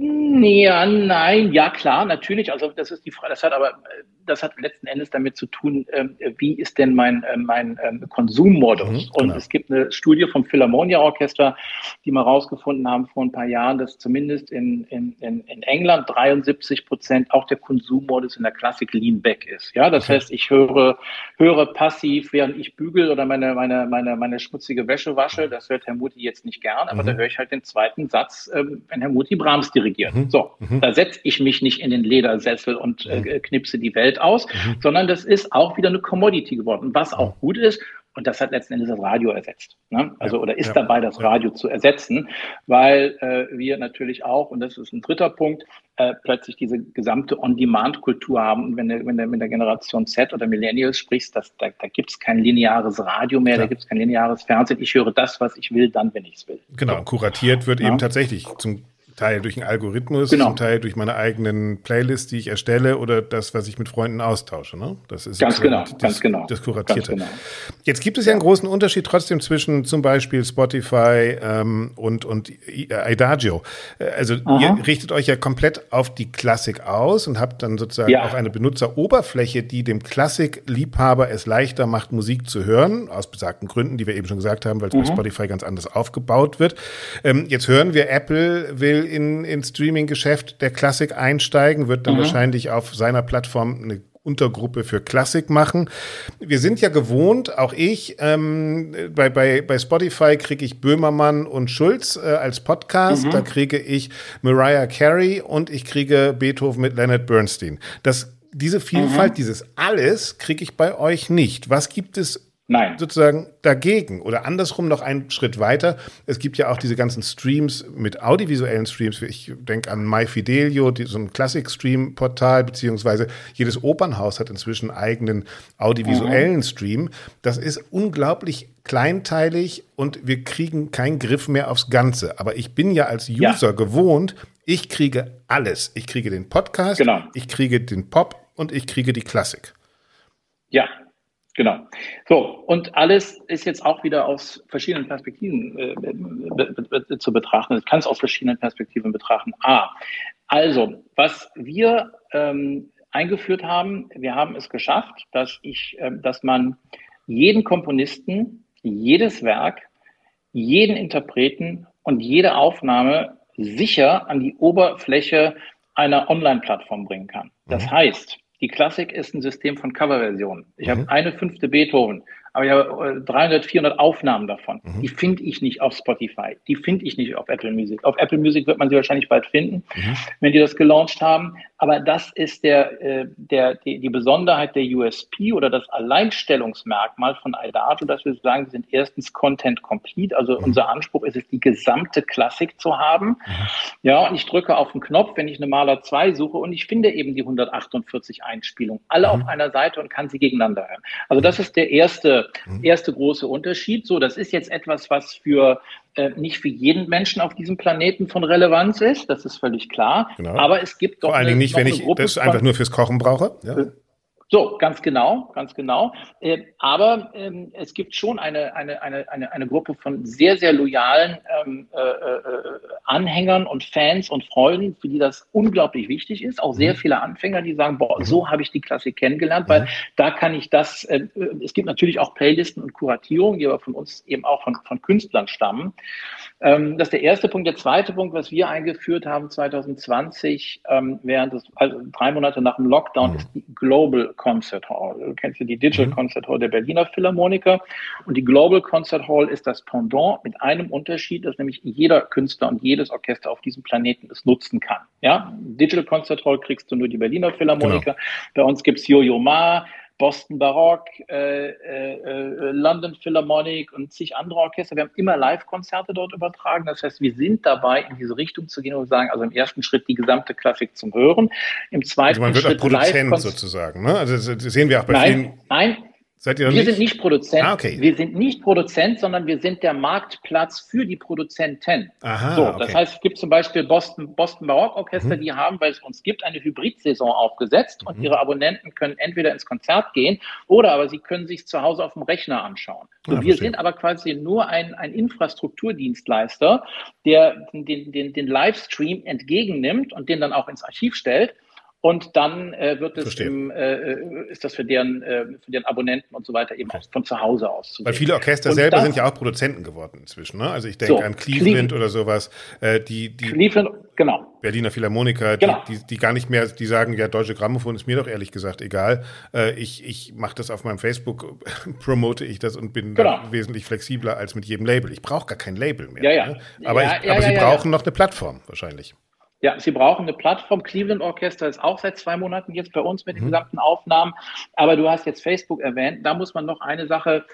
Ja, nein, ja klar, natürlich. Also das ist die Frage. Das hat aber, das hat letzten Endes damit zu tun, ähm, wie ist denn mein äh, mein ähm, Konsummodus? Mhm, und genau. es gibt eine Studie vom Philharmonia Orchester, die mal rausgefunden haben vor ein paar Jahren, dass zumindest in in, in, England 73 Prozent auch der Konsummodus in der Klassik lean back ist. Ja, das okay. heißt, ich höre höre passiv, während ich bügel oder meine meine meine meine schmutzige Wäsche wasche. Das hört Herr Muti jetzt nicht gern, aber mhm. da höre ich halt den zweiten Satz, ähm, wenn Herr Muti Brahms dirigiert. Mhm. So, mhm. da setze ich mich nicht in den Ledersessel und äh, mhm. knipse die Welt aus, mhm. sondern das ist auch wieder eine Commodity geworden. Was auch mhm. gut ist, und das hat letzten Endes das Radio ersetzt. Ne? Also ja, oder ist ja, dabei, das Radio ja. zu ersetzen, weil äh, wir natürlich auch, und das ist ein dritter Punkt, äh, plötzlich diese gesamte On-Demand-Kultur haben. Und wenn du wenn du mit der Generation Z oder Millennials sprichst, das, da, da gibt es kein lineares Radio mehr, da gibt es kein lineares Fernsehen. Ich höre das, was ich will, dann, wenn ich es will. Genau, kuratiert wird eben tatsächlich zum Teil durch einen Algorithmus, genau. zum Teil durch meine eigenen Playlists, die ich erstelle oder das, was ich mit Freunden austausche. Ne? Das ist ganz genau, das, ganz genau. Das Kuratierte. Genau. Jetzt gibt es ja einen großen Unterschied trotzdem zwischen zum Beispiel Spotify ähm, und, und Idagio. Äh, also Aha. ihr richtet euch ja komplett auf die Klassik aus und habt dann sozusagen ja. auch eine Benutzeroberfläche, die dem Klassikliebhaber es leichter macht, Musik zu hören, aus besagten Gründen, die wir eben schon gesagt haben, weil es mhm. bei Spotify ganz anders aufgebaut wird. Ähm, jetzt hören wir, Apple will in, in Streaming-Geschäft der Klassik einsteigen, wird dann mhm. wahrscheinlich auf seiner Plattform eine Untergruppe für Klassik machen. Wir sind ja gewohnt, auch ich, ähm, bei, bei, bei Spotify kriege ich Böhmermann und Schulz äh, als Podcast, mhm. da kriege ich Mariah Carey und ich kriege Beethoven mit Leonard Bernstein. Das, diese Vielfalt, mhm. dieses alles kriege ich bei euch nicht. Was gibt es Nein. sozusagen dagegen oder andersrum noch einen Schritt weiter. Es gibt ja auch diese ganzen Streams mit audiovisuellen Streams. Ich denke an MyFidelio, die, so ein Classic-Stream-Portal, beziehungsweise jedes Opernhaus hat inzwischen einen eigenen audiovisuellen mhm. Stream. Das ist unglaublich kleinteilig und wir kriegen keinen Griff mehr aufs Ganze. Aber ich bin ja als User ja. gewohnt, ich kriege alles. Ich kriege den Podcast, genau. ich kriege den Pop und ich kriege die Klassik. Ja, Genau. So, und alles ist jetzt auch wieder aus verschiedenen Perspektiven äh, be be zu betrachten. Ich kann es aus verschiedenen Perspektiven betrachten. A, also, was wir ähm, eingeführt haben, wir haben es geschafft, dass ich, äh, dass man jeden Komponisten, jedes Werk, jeden Interpreten und jede Aufnahme sicher an die Oberfläche einer Online-Plattform bringen kann. Das mhm. heißt, die Klassik ist ein System von Coverversionen. Ich mhm. habe eine fünfte Beethoven, aber ich habe 300, äh, 400 Aufnahmen davon. Mhm. Die finde ich nicht auf Spotify. Die finde ich nicht auf Apple Music. Auf Apple Music wird man sie wahrscheinlich bald finden, mhm. wenn die das gelauncht haben. Aber das ist der, äh, der, die, die Besonderheit der USP oder das Alleinstellungsmerkmal von Idato, dass wir sagen, wir sind erstens Content Complete. Also mhm. unser Anspruch ist es, die gesamte Klassik zu haben. Mhm. Ja, und ich drücke auf den Knopf, wenn ich eine Maler 2 suche und ich finde eben die 148 Einspielungen, alle mhm. auf einer Seite und kann sie gegeneinander hören. Also das ist der erste erste, mhm. erste große Unterschied. So, das ist jetzt etwas, was für äh, nicht für jeden Menschen auf diesem Planeten von Relevanz ist. Das ist völlig klar. Genau. Aber es gibt doch. Vor allen Dingen nicht, wenn ich das einfach nur fürs Kochen brauche. Ja. So, ganz genau, ganz genau. Äh, aber ähm, es gibt schon eine, eine, eine, eine, eine Gruppe von sehr, sehr loyalen ähm, äh, äh, Anhängern und Fans und Freunden, für die das unglaublich wichtig ist. Auch sehr mhm. viele Anfänger, die sagen, boah, so mhm. habe ich die Klassik kennengelernt, weil mhm. da kann ich das, äh, es gibt natürlich auch Playlisten und Kuratierungen, die aber von uns eben auch von, von Künstlern stammen. Ähm, das ist der erste Punkt. Der zweite Punkt, was wir eingeführt haben 2020, ähm, während des, also drei Monate nach dem Lockdown, mhm. ist die Global Concert Hall. Du kennst ja die Digital mhm. Concert Hall der Berliner Philharmoniker. Und die Global Concert Hall ist das Pendant mit einem Unterschied, dass nämlich jeder Künstler und jedes Orchester auf diesem Planeten es nutzen kann. Ja, Digital Concert Hall kriegst du nur die Berliner Philharmoniker. Genau. Bei uns gibt's Yo-Yo Ma, Boston Barock, äh, äh, äh, London Philharmonic und zig andere Orchester. Wir haben immer Live-Konzerte dort übertragen. Das heißt, wir sind dabei, in diese Richtung zu gehen und sagen, also im ersten Schritt die gesamte Klassik zum Hören. Im zweiten also man wird Schritt auch Produzent sozusagen, ne? Also das sehen wir auch bei nein, vielen. Nein, Seid ihr wir nicht? sind nicht Produzent. Ah, okay. Wir sind nicht Produzent, sondern wir sind der Marktplatz für die Produzenten. Aha, so, das okay. heißt, es gibt zum Beispiel Boston, Boston Orchester, mhm. die haben, weil es uns gibt, eine Hybrid-Saison aufgesetzt mhm. und ihre Abonnenten können entweder ins Konzert gehen oder aber sie können sich zu Hause auf dem Rechner anschauen. So, ja, wir verstehe. sind aber quasi nur ein, ein Infrastrukturdienstleister, der den, den, den Livestream entgegennimmt und den dann auch ins Archiv stellt und dann äh, wird es im, äh, äh, ist das für deren, äh, für deren Abonnenten und so weiter eben okay. auch von zu Hause aus zu Weil viele Orchester und selber das, sind ja auch Produzenten geworden inzwischen. Ne? Also ich denke so, an Cleveland, Cleveland, oder sowas. Äh, die, die Cleveland, genau. Berliner Philharmoniker, genau. die, die, die gar nicht mehr, die sagen, ja, Deutsche Grammophon ist mir doch ehrlich gesagt egal. Äh, ich ich mache das auf meinem Facebook, promote ich das und bin genau. wesentlich flexibler als mit jedem Label. Ich brauche gar kein Label mehr. Ja, ja. Ne? Aber, ja, ich, ja, aber sie brauchen noch eine Plattform wahrscheinlich. Ja, sie brauchen eine Plattform. Cleveland Orchester ist auch seit zwei Monaten jetzt bei uns mit den mhm. gesamten Aufnahmen. Aber du hast jetzt Facebook erwähnt. Da muss man noch eine Sache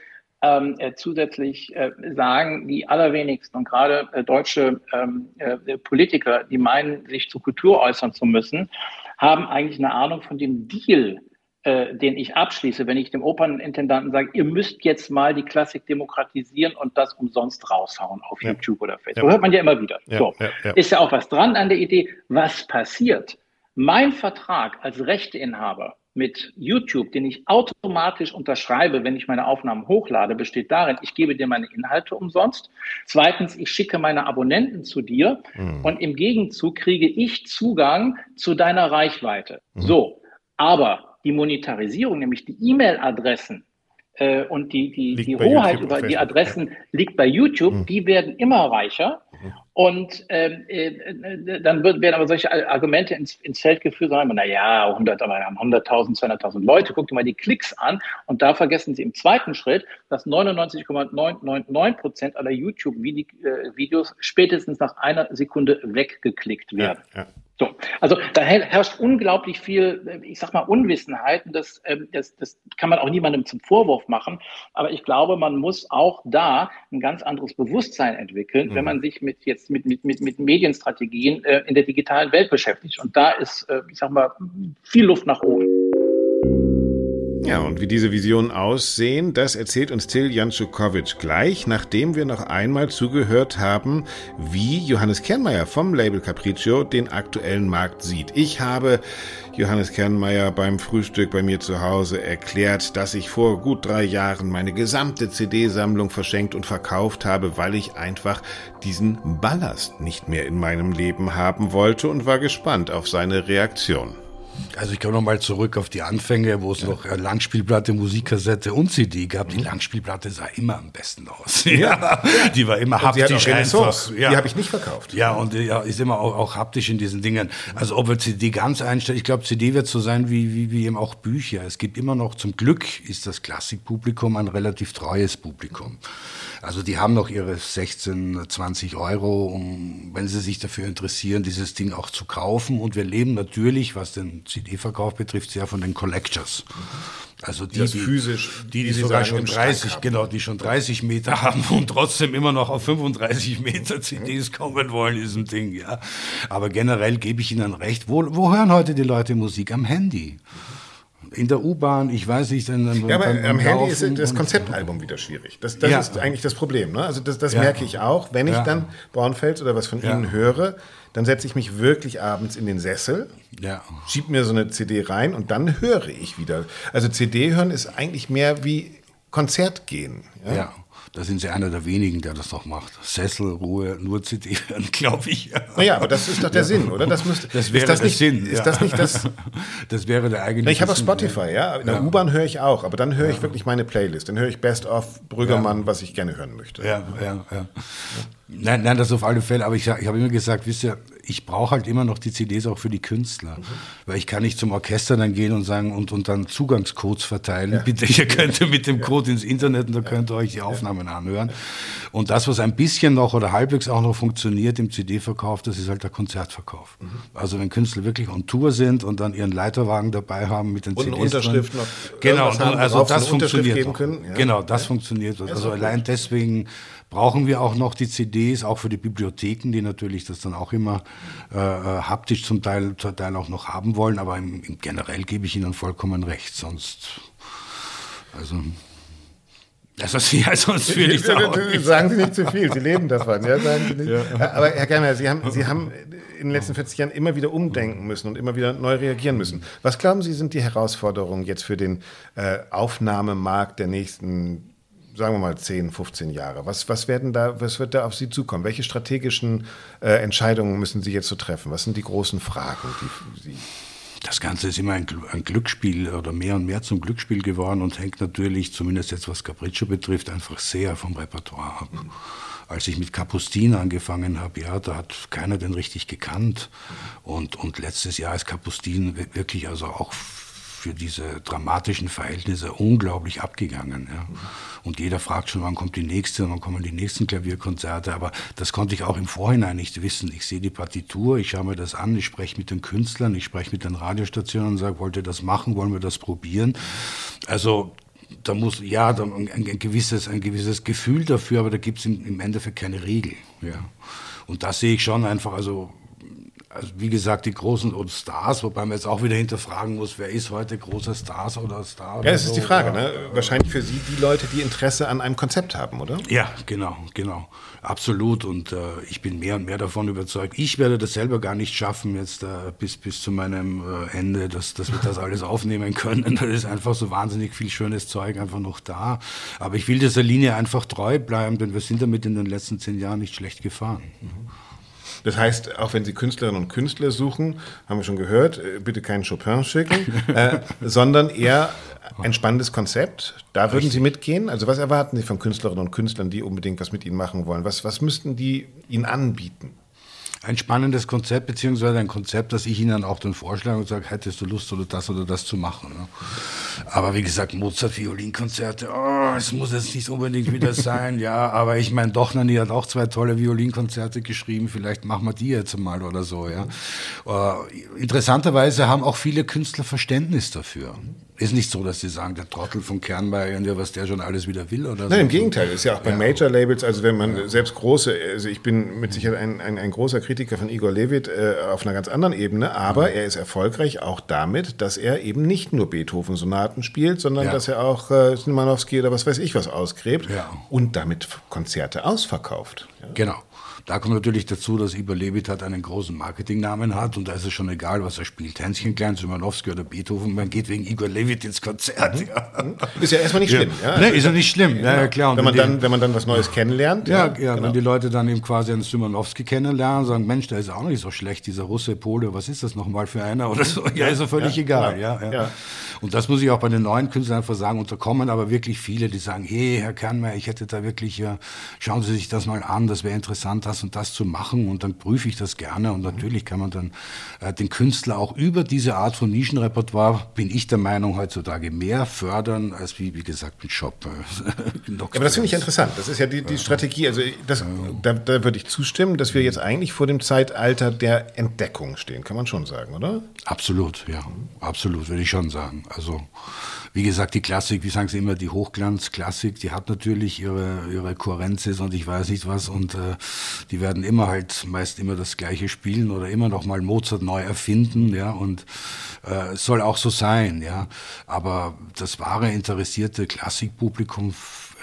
ähm, äh, zusätzlich äh, sagen. Die allerwenigsten und gerade äh, deutsche ähm, äh, Politiker, die meinen, sich zur Kultur äußern zu müssen, haben eigentlich eine Ahnung von dem Deal, äh, den ich abschließe, wenn ich dem Opernintendanten sage, ihr müsst jetzt mal die Klassik demokratisieren und das umsonst raushauen auf ja. YouTube oder Facebook. Ja. Hört man ja immer wieder. Ja, so. Ist ja auch was dran an der Idee. Was passiert? Mein Vertrag als Rechteinhaber mit YouTube, den ich automatisch unterschreibe, wenn ich meine Aufnahmen hochlade, besteht darin, ich gebe dir meine Inhalte umsonst. Zweitens, ich schicke meine Abonnenten zu dir mhm. und im Gegenzug kriege ich Zugang zu deiner Reichweite. Mhm. So, aber die Monetarisierung, nämlich die E-Mail-Adressen äh, und die, die, die Hoheit über die Adressen ja. liegt bei YouTube, mhm. die werden immer reicher. Mhm. Und ähm, äh, dann wird, werden aber solche Argumente ins, ins Feld geführt, sagen wir, na ja, 100, aber wir haben 100.000, 200.000 Leute, guck dir mal die Klicks an. Und da vergessen sie im zweiten Schritt, dass 99,999 Prozent aller YouTube-Videos äh, spätestens nach einer Sekunde weggeklickt werden. Ja, ja. So, also da herrscht unglaublich viel, ich sag mal, Unwissenheit. Und das, ähm, das, das kann man auch niemandem zum Vorwurf machen. Aber ich glaube, man muss auch da ein ganz anderes Bewusstsein entwickeln, mhm. wenn man sich mit jetzt mit, mit, mit, mit Medienstrategien äh, in der digitalen Welt beschäftigt. Und da ist, äh, ich sag mal, viel Luft nach oben. Ja, und wie diese Visionen aussehen, das erzählt uns Till Janczukowitsch gleich, nachdem wir noch einmal zugehört haben, wie Johannes Kernmeier vom Label Capriccio den aktuellen Markt sieht. Ich habe Johannes Kernmeier beim Frühstück bei mir zu Hause erklärt, dass ich vor gut drei Jahren meine gesamte CD-Sammlung verschenkt und verkauft habe, weil ich einfach diesen Ballast nicht mehr in meinem Leben haben wollte und war gespannt auf seine Reaktion. Also ich komme nochmal zurück auf die Anfänge, wo es ja. noch Langspielplatte, Musikkassette und CD gab. Die mhm. Langspielplatte sah immer am besten aus. Ja, die war immer und haptisch einfach. Ja. Die habe ich nicht verkauft. Ja, und ja, ist immer auch, auch, haptisch in diesen Dingen. Also ob wir CD ganz einstellen, ich glaube, CD wird so sein wie, wie, wie eben auch Bücher. Es gibt immer noch, zum Glück ist das Klassikpublikum ein relativ treues Publikum. Also die haben noch ihre 16, 20 Euro, um, wenn sie sich dafür interessieren, dieses Ding auch zu kaufen. Und wir leben natürlich, was den CD-Verkauf betrifft, sehr von den Collectors. Also die, die, physisch, die, die, die sogar schon 30, genau, die schon 30 Meter haben und trotzdem immer noch auf 35 Meter CDs kommen wollen, diesem Ding, ja. Aber generell gebe ich Ihnen recht. Wo, wo hören heute die Leute Musik? Am Handy. In der U-Bahn, ich weiß nicht. In, ja, aber beim, am Handy ist das Konzeptalbum wieder schwierig. Das, das ja. ist eigentlich das Problem. Ne? Also das, das ja. merke ich auch. Wenn ich ja. dann Bornfels oder was von Ihnen höre, dann setze ich mich wirklich abends in den Sessel, ja. schieb mir so eine CD rein und dann höre ich wieder. Also CD hören ist eigentlich mehr wie Konzert gehen. Ja. Da sind Sie einer der wenigen, der das doch macht. Sessel, Ruhe, nur CD hören, glaube ich. Naja, aber das ist doch der ja. Sinn, oder? Das, müsste, das wäre das der nicht, Sinn. Ist ja. das nicht das? Das wäre der eigentliche Ich habe auf Spotify, ja. In der U-Bahn höre ich auch, aber dann höre ich wirklich meine Playlist. Dann höre ich Best of Brüggemann, was ich gerne hören möchte. Ja, ja, ja. Nein, nein, das auf alle Fälle. Aber ich, ich habe immer gesagt, wisst ihr, ich brauche halt immer noch die CDs auch für die Künstler. Mhm. Weil ich kann nicht zum Orchester dann gehen und sagen und, und dann Zugangscodes verteilen. Ja. Bitte, ihr könnt mit dem Code ins Internet und da könnt ihr euch die Aufnahmen anhören. Und das, was ein bisschen noch oder halbwegs auch noch funktioniert im CD-Verkauf, das ist halt der Konzertverkauf. Mhm. Also wenn Künstler wirklich on Tour sind und dann ihren Leiterwagen dabei haben mit den und CDs. Und Unterschrift noch. Genau, also das funktioniert. Genau, das ja. funktioniert. Also allein deswegen brauchen wir auch noch die CDs, auch für die Bibliotheken, die natürlich das dann auch immer äh, äh, haptisch zum Teil, zum Teil auch noch haben wollen. Aber im, im generell gebe ich Ihnen vollkommen recht. Sonst, also. Also, ja, sonst fühle ich es Sagen Sie nicht zu viel, Sie leben davon. Ja, sagen Sie nicht. Ja. Aber Herr Germer, Sie haben, Sie haben in den letzten 40 Jahren immer wieder umdenken müssen und immer wieder neu reagieren müssen. Was glauben Sie, sind die Herausforderungen jetzt für den äh, Aufnahmemarkt der nächsten sagen wir mal 10, 15 Jahre. Was, was, werden da, was wird da auf Sie zukommen? Welche strategischen äh, Entscheidungen müssen Sie jetzt so treffen? Was sind die großen Fragen, die Sie das Ganze ist immer ein, Glücksspiel oder mehr und mehr zum Glücksspiel geworden und hängt natürlich, zumindest jetzt was Capriccio betrifft, einfach sehr vom Repertoire ab. Als ich mit Capustin angefangen habe, ja, da hat keiner den richtig gekannt. Und, und letztes Jahr ist Capustin wirklich also auch für diese dramatischen Verhältnisse unglaublich abgegangen. Ja. Und jeder fragt schon, wann kommt die nächste, wann kommen die nächsten Klavierkonzerte. Aber das konnte ich auch im Vorhinein nicht wissen. Ich sehe die Partitur, ich schaue mir das an, ich spreche mit den Künstlern, ich spreche mit den Radiostationen und sage, wollt ihr das machen, wollen wir das probieren? Also da muss ja ein, ein, gewisses, ein gewisses Gefühl dafür, aber da gibt es im, im Endeffekt keine Regel. Ja. Und das sehe ich schon einfach, also also wie gesagt, die großen Stars, wobei man jetzt auch wieder hinterfragen muss, wer ist heute großer Stars oder Star? Ja, das so, ist die Frage. Ne? Wahrscheinlich für Sie die Leute, die Interesse an einem Konzept haben, oder? Ja, genau, genau. Absolut. Und äh, ich bin mehr und mehr davon überzeugt. Ich werde das selber gar nicht schaffen, jetzt äh, bis, bis zu meinem äh, Ende, dass, dass wir das alles aufnehmen können. Da ist einfach so wahnsinnig viel schönes Zeug einfach noch da. Aber ich will dieser Linie einfach treu bleiben, denn wir sind damit in den letzten zehn Jahren nicht schlecht gefahren. Mhm. Das heißt, auch wenn Sie Künstlerinnen und Künstler suchen, haben wir schon gehört, äh, bitte keinen Chopin schicken, äh, sondern eher ein spannendes Konzept. Da würden Sie mitgehen? Also was erwarten Sie von Künstlerinnen und Künstlern, die unbedingt was mit Ihnen machen wollen? Was, was müssten die Ihnen anbieten? Ein spannendes Konzept, beziehungsweise ein Konzept, das ich Ihnen auch dann vorschlage und sage, hättest du Lust oder das oder das zu machen. Ne? Aber wie gesagt, Mozart-Violinkonzerte, oh, es muss jetzt nicht unbedingt wieder sein, ja, aber ich meine, Dochnani hat auch zwei tolle Violinkonzerte geschrieben, vielleicht machen wir die jetzt mal oder so, ja. Äh, interessanterweise haben auch viele Künstler Verständnis dafür. Ist nicht so, dass sie sagen, der Trottel von ja, was der schon alles wieder will oder Nein, so. im Gegenteil. Ist ja auch bei ja. Major-Labels, also wenn man ja. selbst große, also ich bin mit Sicherheit ein, ein, ein großer Kritiker von Igor Levit äh, auf einer ganz anderen Ebene, aber ja. er ist erfolgreich auch damit, dass er eben nicht nur Beethoven-Sonaten spielt, sondern dass er auch äh, Szymanowski oder was weiß ich was ausgräbt und damit Konzerte ausverkauft. Genau. Da kommt natürlich dazu, dass Iber Levit hat einen großen Marketingnamen hat und da ist es schon egal, was er spielt. Hänschen Klein, Szymanowski oder Beethoven, man geht wegen Igor Levit ins Konzert. Mhm. Ja. Mhm. Ist ja erstmal nicht schlimm. Ja. Nee, ist ja nicht schlimm. Ja, ja klar. wenn, man dann, wenn man dann was Neues kennenlernt. Ja, genau. wenn die Leute dann eben quasi einen Szymanowski kennenlernen, sagen, Mensch, der ist auch nicht so schlecht, dieser Russe, Pole, was ist das nochmal für einer oder so. Ja, ist ja völlig egal. Ja, ja. Und das muss ich auch bei den neuen Künstlern einfach sagen, unterkommen aber wirklich viele, die sagen, hey, Herr Kernmeier, ich hätte da wirklich, schauen Sie sich das mal an, das wäre interessant, das und das zu machen machen und dann prüfe ich das gerne und natürlich kann man dann äh, den Künstler auch über diese Art von Nischenrepertoire, bin ich der Meinung, heutzutage mehr fördern als wie, wie gesagt, ein Shop. ja, aber das finde ich interessant. Das ist ja die, die Strategie. Also das, da, da würde ich zustimmen, dass wir jetzt eigentlich vor dem Zeitalter der Entdeckung stehen, kann man schon sagen, oder? Absolut, ja. Absolut, würde ich schon sagen. Also wie gesagt, die Klassik, wie sagen Sie immer, die Hochglanzklassik, die hat natürlich ihre, ihre Kohärenzes und ich weiß nicht was und äh, die werden immer halt meist immer das Gleiche spielen oder immer noch mal Mozart neu erfinden, ja, und äh, soll auch so sein, ja. Aber das wahre interessierte Klassikpublikum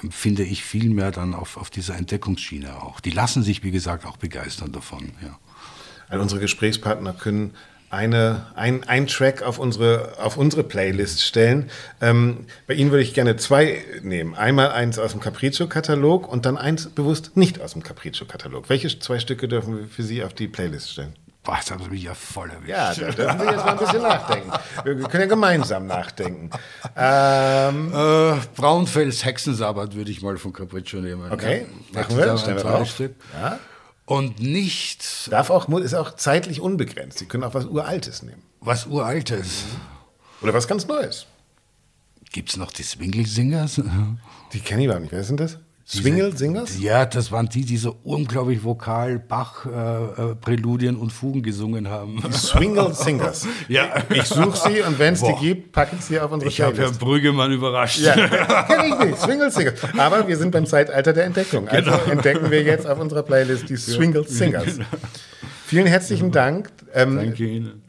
empfinde ich viel mehr dann auf, auf dieser Entdeckungsschiene auch. Die lassen sich, wie gesagt, auch begeistern davon, ja. Also unsere Gesprächspartner können eine, ein, ein Track auf unsere, auf unsere Playlist stellen. Ähm, bei Ihnen würde ich gerne zwei nehmen. Einmal eins aus dem Capriccio-Katalog und dann eins bewusst nicht aus dem Capriccio-Katalog. Welche zwei Stücke dürfen wir für Sie auf die Playlist stellen? Boah, jetzt haben Sie mich ja voll erwischt. Ja, da dürfen Sie jetzt mal ein bisschen nachdenken. Wir können ja gemeinsam nachdenken. Ähm, äh, Braunfels Hexensabbat würde ich mal von Capriccio nehmen. Okay, ja. machen wir. Stellen wir drauf. Ja und nicht. Darf auch, ist auch zeitlich unbegrenzt. Sie können auch was Uraltes nehmen. Was Uraltes. Oder was ganz Neues. Gibt es noch die Swingle Singers? Die kenne ich gar nicht. Wer sind das? Swingle Singers? Ja, das waren die, die so unglaublich vokal Bach, äh, äh Präludien und Fugen gesungen haben. Die Swingle Singers. ja. Ich suche sie und wenn es die gibt, packe ich sie auf unsere Ich habe Herrn Brüggemann überrascht. Ja, kenne ich nicht. Swingle Singers. Aber wir sind beim Zeitalter der Entdeckung. Also genau. entdecken wir jetzt auf unserer Playlist die Swingle Singers. Genau. Vielen herzlichen Dank. Ähm, Danke Ihnen.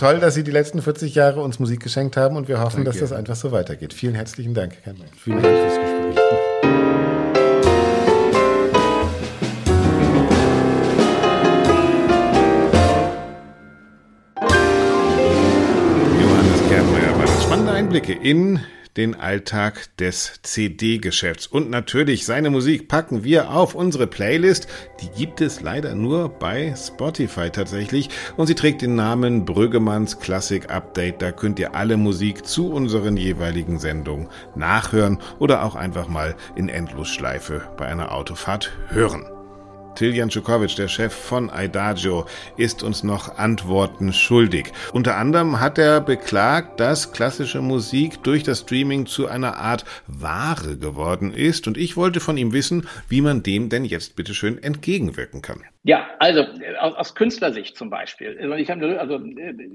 Toll, dass Sie die letzten 40 Jahre uns Musik geschenkt haben und wir hoffen, Danke. dass das einfach so weitergeht. Vielen herzlichen Dank, Herr. Vielen Dank fürs Gespräch. Einblicke in den Alltag des CD-Geschäfts. Und natürlich seine Musik packen wir auf unsere Playlist. Die gibt es leider nur bei Spotify tatsächlich. Und sie trägt den Namen Brüggemanns Classic Update. Da könnt ihr alle Musik zu unseren jeweiligen Sendungen nachhören oder auch einfach mal in Endlosschleife bei einer Autofahrt hören. Tiljan Czukowicz, der Chef von Idagio, ist uns noch Antworten schuldig. Unter anderem hat er beklagt, dass klassische Musik durch das Streaming zu einer Art Ware geworden ist. Und ich wollte von ihm wissen, wie man dem denn jetzt bitteschön entgegenwirken kann. Ja, also aus, Künstlersicht zum Beispiel. Also, habe, also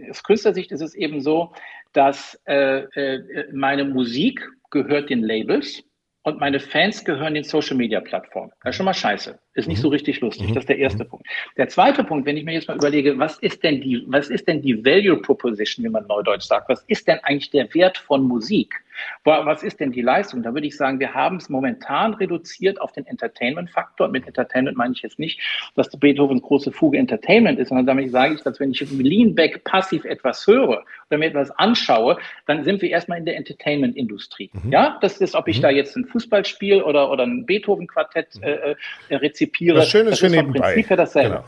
aus Künstlersicht ist es eben so, dass äh, äh, meine Musik gehört den Labels und meine Fans gehören den Social Media Plattformen. Das ist schon mal scheiße. Ist nicht mhm. so richtig lustig. Mhm. Das ist der erste mhm. Punkt. Der zweite Punkt, wenn ich mir jetzt mal überlege, was ist denn die, was ist denn die Value Proposition, wie man neudeutsch sagt? Was ist denn eigentlich der Wert von Musik? Was ist denn die Leistung? Da würde ich sagen, wir haben es momentan reduziert auf den Entertainment-Faktor. Mit Entertainment meine ich jetzt nicht, dass Beethovens große Fuge Entertainment ist, sondern damit sage ich, dass wenn ich lean back passiv etwas höre oder mir etwas anschaue, dann sind wir erstmal in der Entertainment-Industrie. Mhm. Ja, das ist, ob ich mhm. da jetzt ein Fußballspiel oder, oder ein Beethoven-Quartett mhm. äh, äh rezipiere. Das Schöne ist für nebenbei. Prinzip her dasselbe. Genau.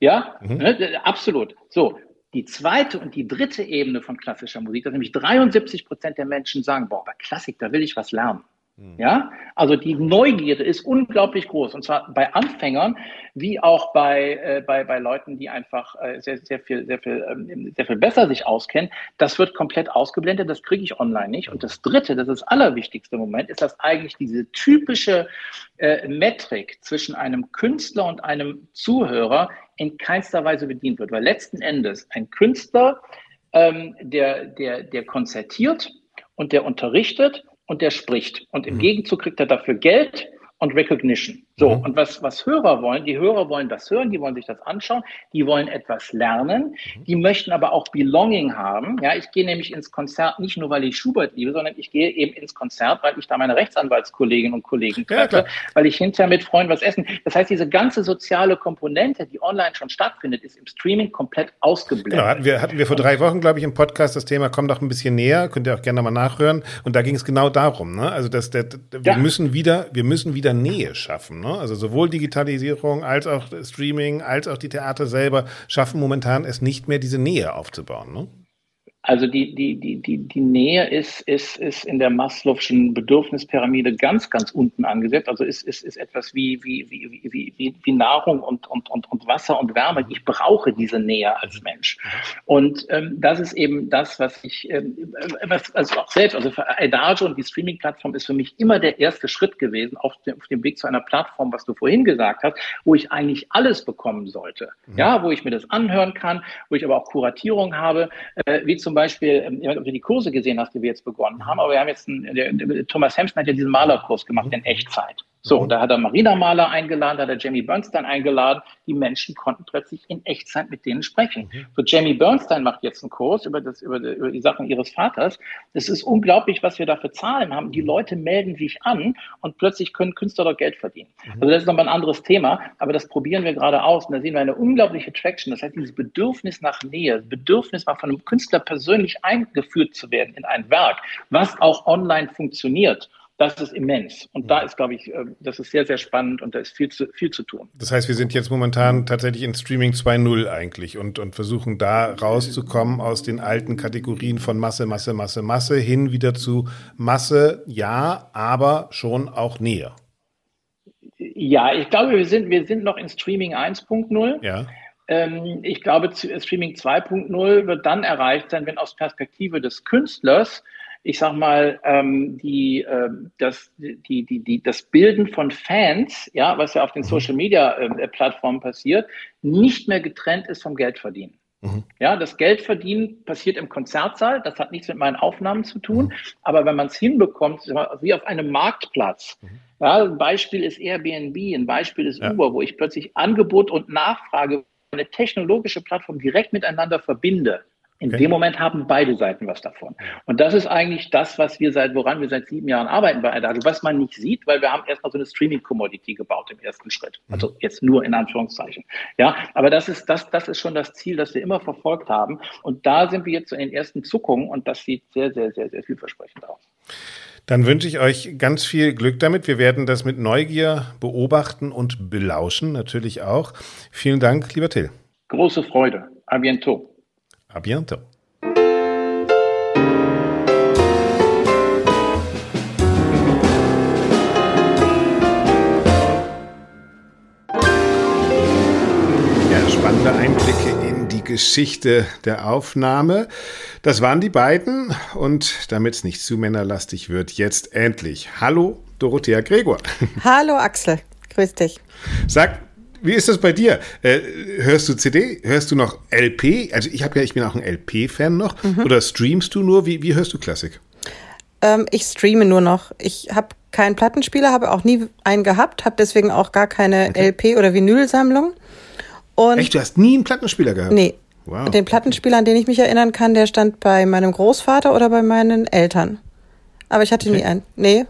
Ja, mhm. ne, absolut. So, die zweite und die dritte Ebene von klassischer Musik, dass nämlich 73 Prozent der Menschen sagen, boah, bei Klassik, da will ich was lernen. Hm. Ja, also die Neugierde ist unglaublich groß und zwar bei Anfängern wie auch bei, äh, bei, bei Leuten, die einfach äh, sehr, sehr viel, sehr viel, ähm, sehr viel besser sich auskennen. Das wird komplett ausgeblendet, das kriege ich online nicht. Und das dritte, das ist das allerwichtigste Moment, ist, dass eigentlich diese typische äh, Metrik zwischen einem Künstler und einem Zuhörer in keinster Weise bedient wird. Weil letzten Endes ein Künstler, ähm, der, der, der konzertiert und der unterrichtet und der spricht. Und im mhm. Gegenzug kriegt er dafür Geld und Recognition. So, mhm. und was, was Hörer wollen, die Hörer wollen das hören, die wollen sich das anschauen, die wollen etwas lernen, mhm. die möchten aber auch Belonging haben. Ja, ich gehe nämlich ins Konzert nicht nur, weil ich Schubert liebe, sondern ich gehe eben ins Konzert, weil ich da meine Rechtsanwaltskolleginnen und Kollegen treffe, ja, weil ich hinterher mit Freunden was essen. Das heißt, diese ganze soziale Komponente, die online schon stattfindet, ist im Streaming komplett ausgeblendet. Genau, hatten wir, hatten wir vor drei Wochen, glaube ich, im Podcast das Thema, komm doch ein bisschen näher, könnt ihr auch gerne mal nachhören. Und da ging es genau darum, ne? Also, dass der, wir ja. müssen wieder, wir müssen wieder Nähe schaffen. Ne? Also sowohl Digitalisierung als auch Streaming, als auch die Theater selber schaffen momentan es nicht mehr, diese Nähe aufzubauen. Ne? Also die, die, die, die, die Nähe ist, ist, ist in der Maslow'schen Bedürfnispyramide ganz, ganz unten angesetzt. Also ist, ist, ist etwas wie, wie, wie, wie, wie, wie Nahrung und, und, und, und Wasser und Wärme. Ich brauche diese Nähe als Mensch. Und ähm, das ist eben das, was ich, ähm, was, also auch selbst, also für Adagio und die Streaming-Plattform ist für mich immer der erste Schritt gewesen auf dem, auf dem Weg zu einer Plattform, was du vorhin gesagt hast, wo ich eigentlich alles bekommen sollte. Mhm. Ja, wo ich mir das anhören kann, wo ich aber auch Kuratierung habe, äh, wie zum zum Beispiel, ähm, ich weiß nicht, ob du die Kurse gesehen hast, die wir jetzt begonnen haben, aber wir haben jetzt, einen, der, der, Thomas Hemsen hat ja diesen Malerkurs gemacht in Echtzeit. So, und da hat er Marina Maler eingeladen, da hat er Jamie Bernstein eingeladen. Die Menschen konnten plötzlich in Echtzeit mit denen sprechen. Mhm. So, Jamie Bernstein macht jetzt einen Kurs über, das, über, die, über die Sachen ihres Vaters. Das ist unglaublich, was wir da für Zahlen haben. Die Leute melden sich an und plötzlich können Künstler dort Geld verdienen. Mhm. Also das ist nochmal ein anderes Thema, aber das probieren wir gerade aus. Und da sehen wir eine unglaubliche Traction. Das heißt, dieses Bedürfnis nach Nähe, Bedürfnis mal von einem Künstler persönlich eingeführt zu werden in ein Werk, was auch online funktioniert das ist immens. Und da ist, glaube ich, äh, das ist sehr, sehr spannend und da ist viel zu, viel zu tun. Das heißt, wir sind jetzt momentan tatsächlich in Streaming 2.0 eigentlich und, und versuchen da rauszukommen aus den alten Kategorien von Masse, Masse, Masse, Masse hin wieder zu Masse, ja, aber schon auch näher. Ja, ich glaube, wir sind, wir sind noch in Streaming 1.0. Ja. Ähm, ich glaube, Streaming 2.0 wird dann erreicht sein, wenn aus Perspektive des Künstlers ich sag mal, ähm, die, äh, das, die, die, die, das Bilden von Fans, ja, was ja auf den mhm. Social Media äh, Plattformen passiert, nicht mehr getrennt ist vom Geldverdienen. Mhm. Ja, das Geldverdienen passiert im Konzertsaal, das hat nichts mit meinen Aufnahmen zu tun, mhm. aber wenn man es hinbekommt, wie auf einem Marktplatz, mhm. ja, ein Beispiel ist Airbnb, ein Beispiel ist ja. Uber, wo ich plötzlich Angebot und Nachfrage eine technologische Plattform direkt miteinander verbinde. In okay. dem Moment haben beide Seiten was davon. Und das ist eigentlich das, was wir seit, woran wir seit sieben Jahren arbeiten bei Adagio, was man nicht sieht, weil wir haben erstmal so eine Streaming-Commodity gebaut im ersten Schritt. Mhm. Also jetzt nur in Anführungszeichen. Ja, aber das ist, das, das ist schon das Ziel, das wir immer verfolgt haben. Und da sind wir jetzt in den ersten Zuckungen und das sieht sehr, sehr, sehr, sehr vielversprechend aus. Dann wünsche ich euch ganz viel Glück damit. Wir werden das mit Neugier beobachten und belauschen, natürlich auch. Vielen Dank, lieber Till. Große Freude. A bientôt. À bientôt. Ja, spannende Einblicke in die Geschichte der Aufnahme. Das waren die beiden und damit es nicht zu männerlastig wird, jetzt endlich. Hallo, Dorothea Gregor. Hallo Axel, grüß dich. Sag, wie ist das bei dir? Äh, hörst du CD? Hörst du noch LP? Also ich habe ja, ich bin auch ein LP-Fan noch. Mhm. Oder streamst du nur? Wie, wie hörst du Klassik? Ähm, ich streame nur noch. Ich habe keinen Plattenspieler, habe auch nie einen gehabt, habe deswegen auch gar keine okay. LP- oder Vinylsammlung. Und Echt, du hast nie einen Plattenspieler gehabt? Nee. Wow. Den Plattenspieler, an den ich mich erinnern kann, der stand bei meinem Großvater oder bei meinen Eltern. Aber ich hatte okay. nie einen. Nee.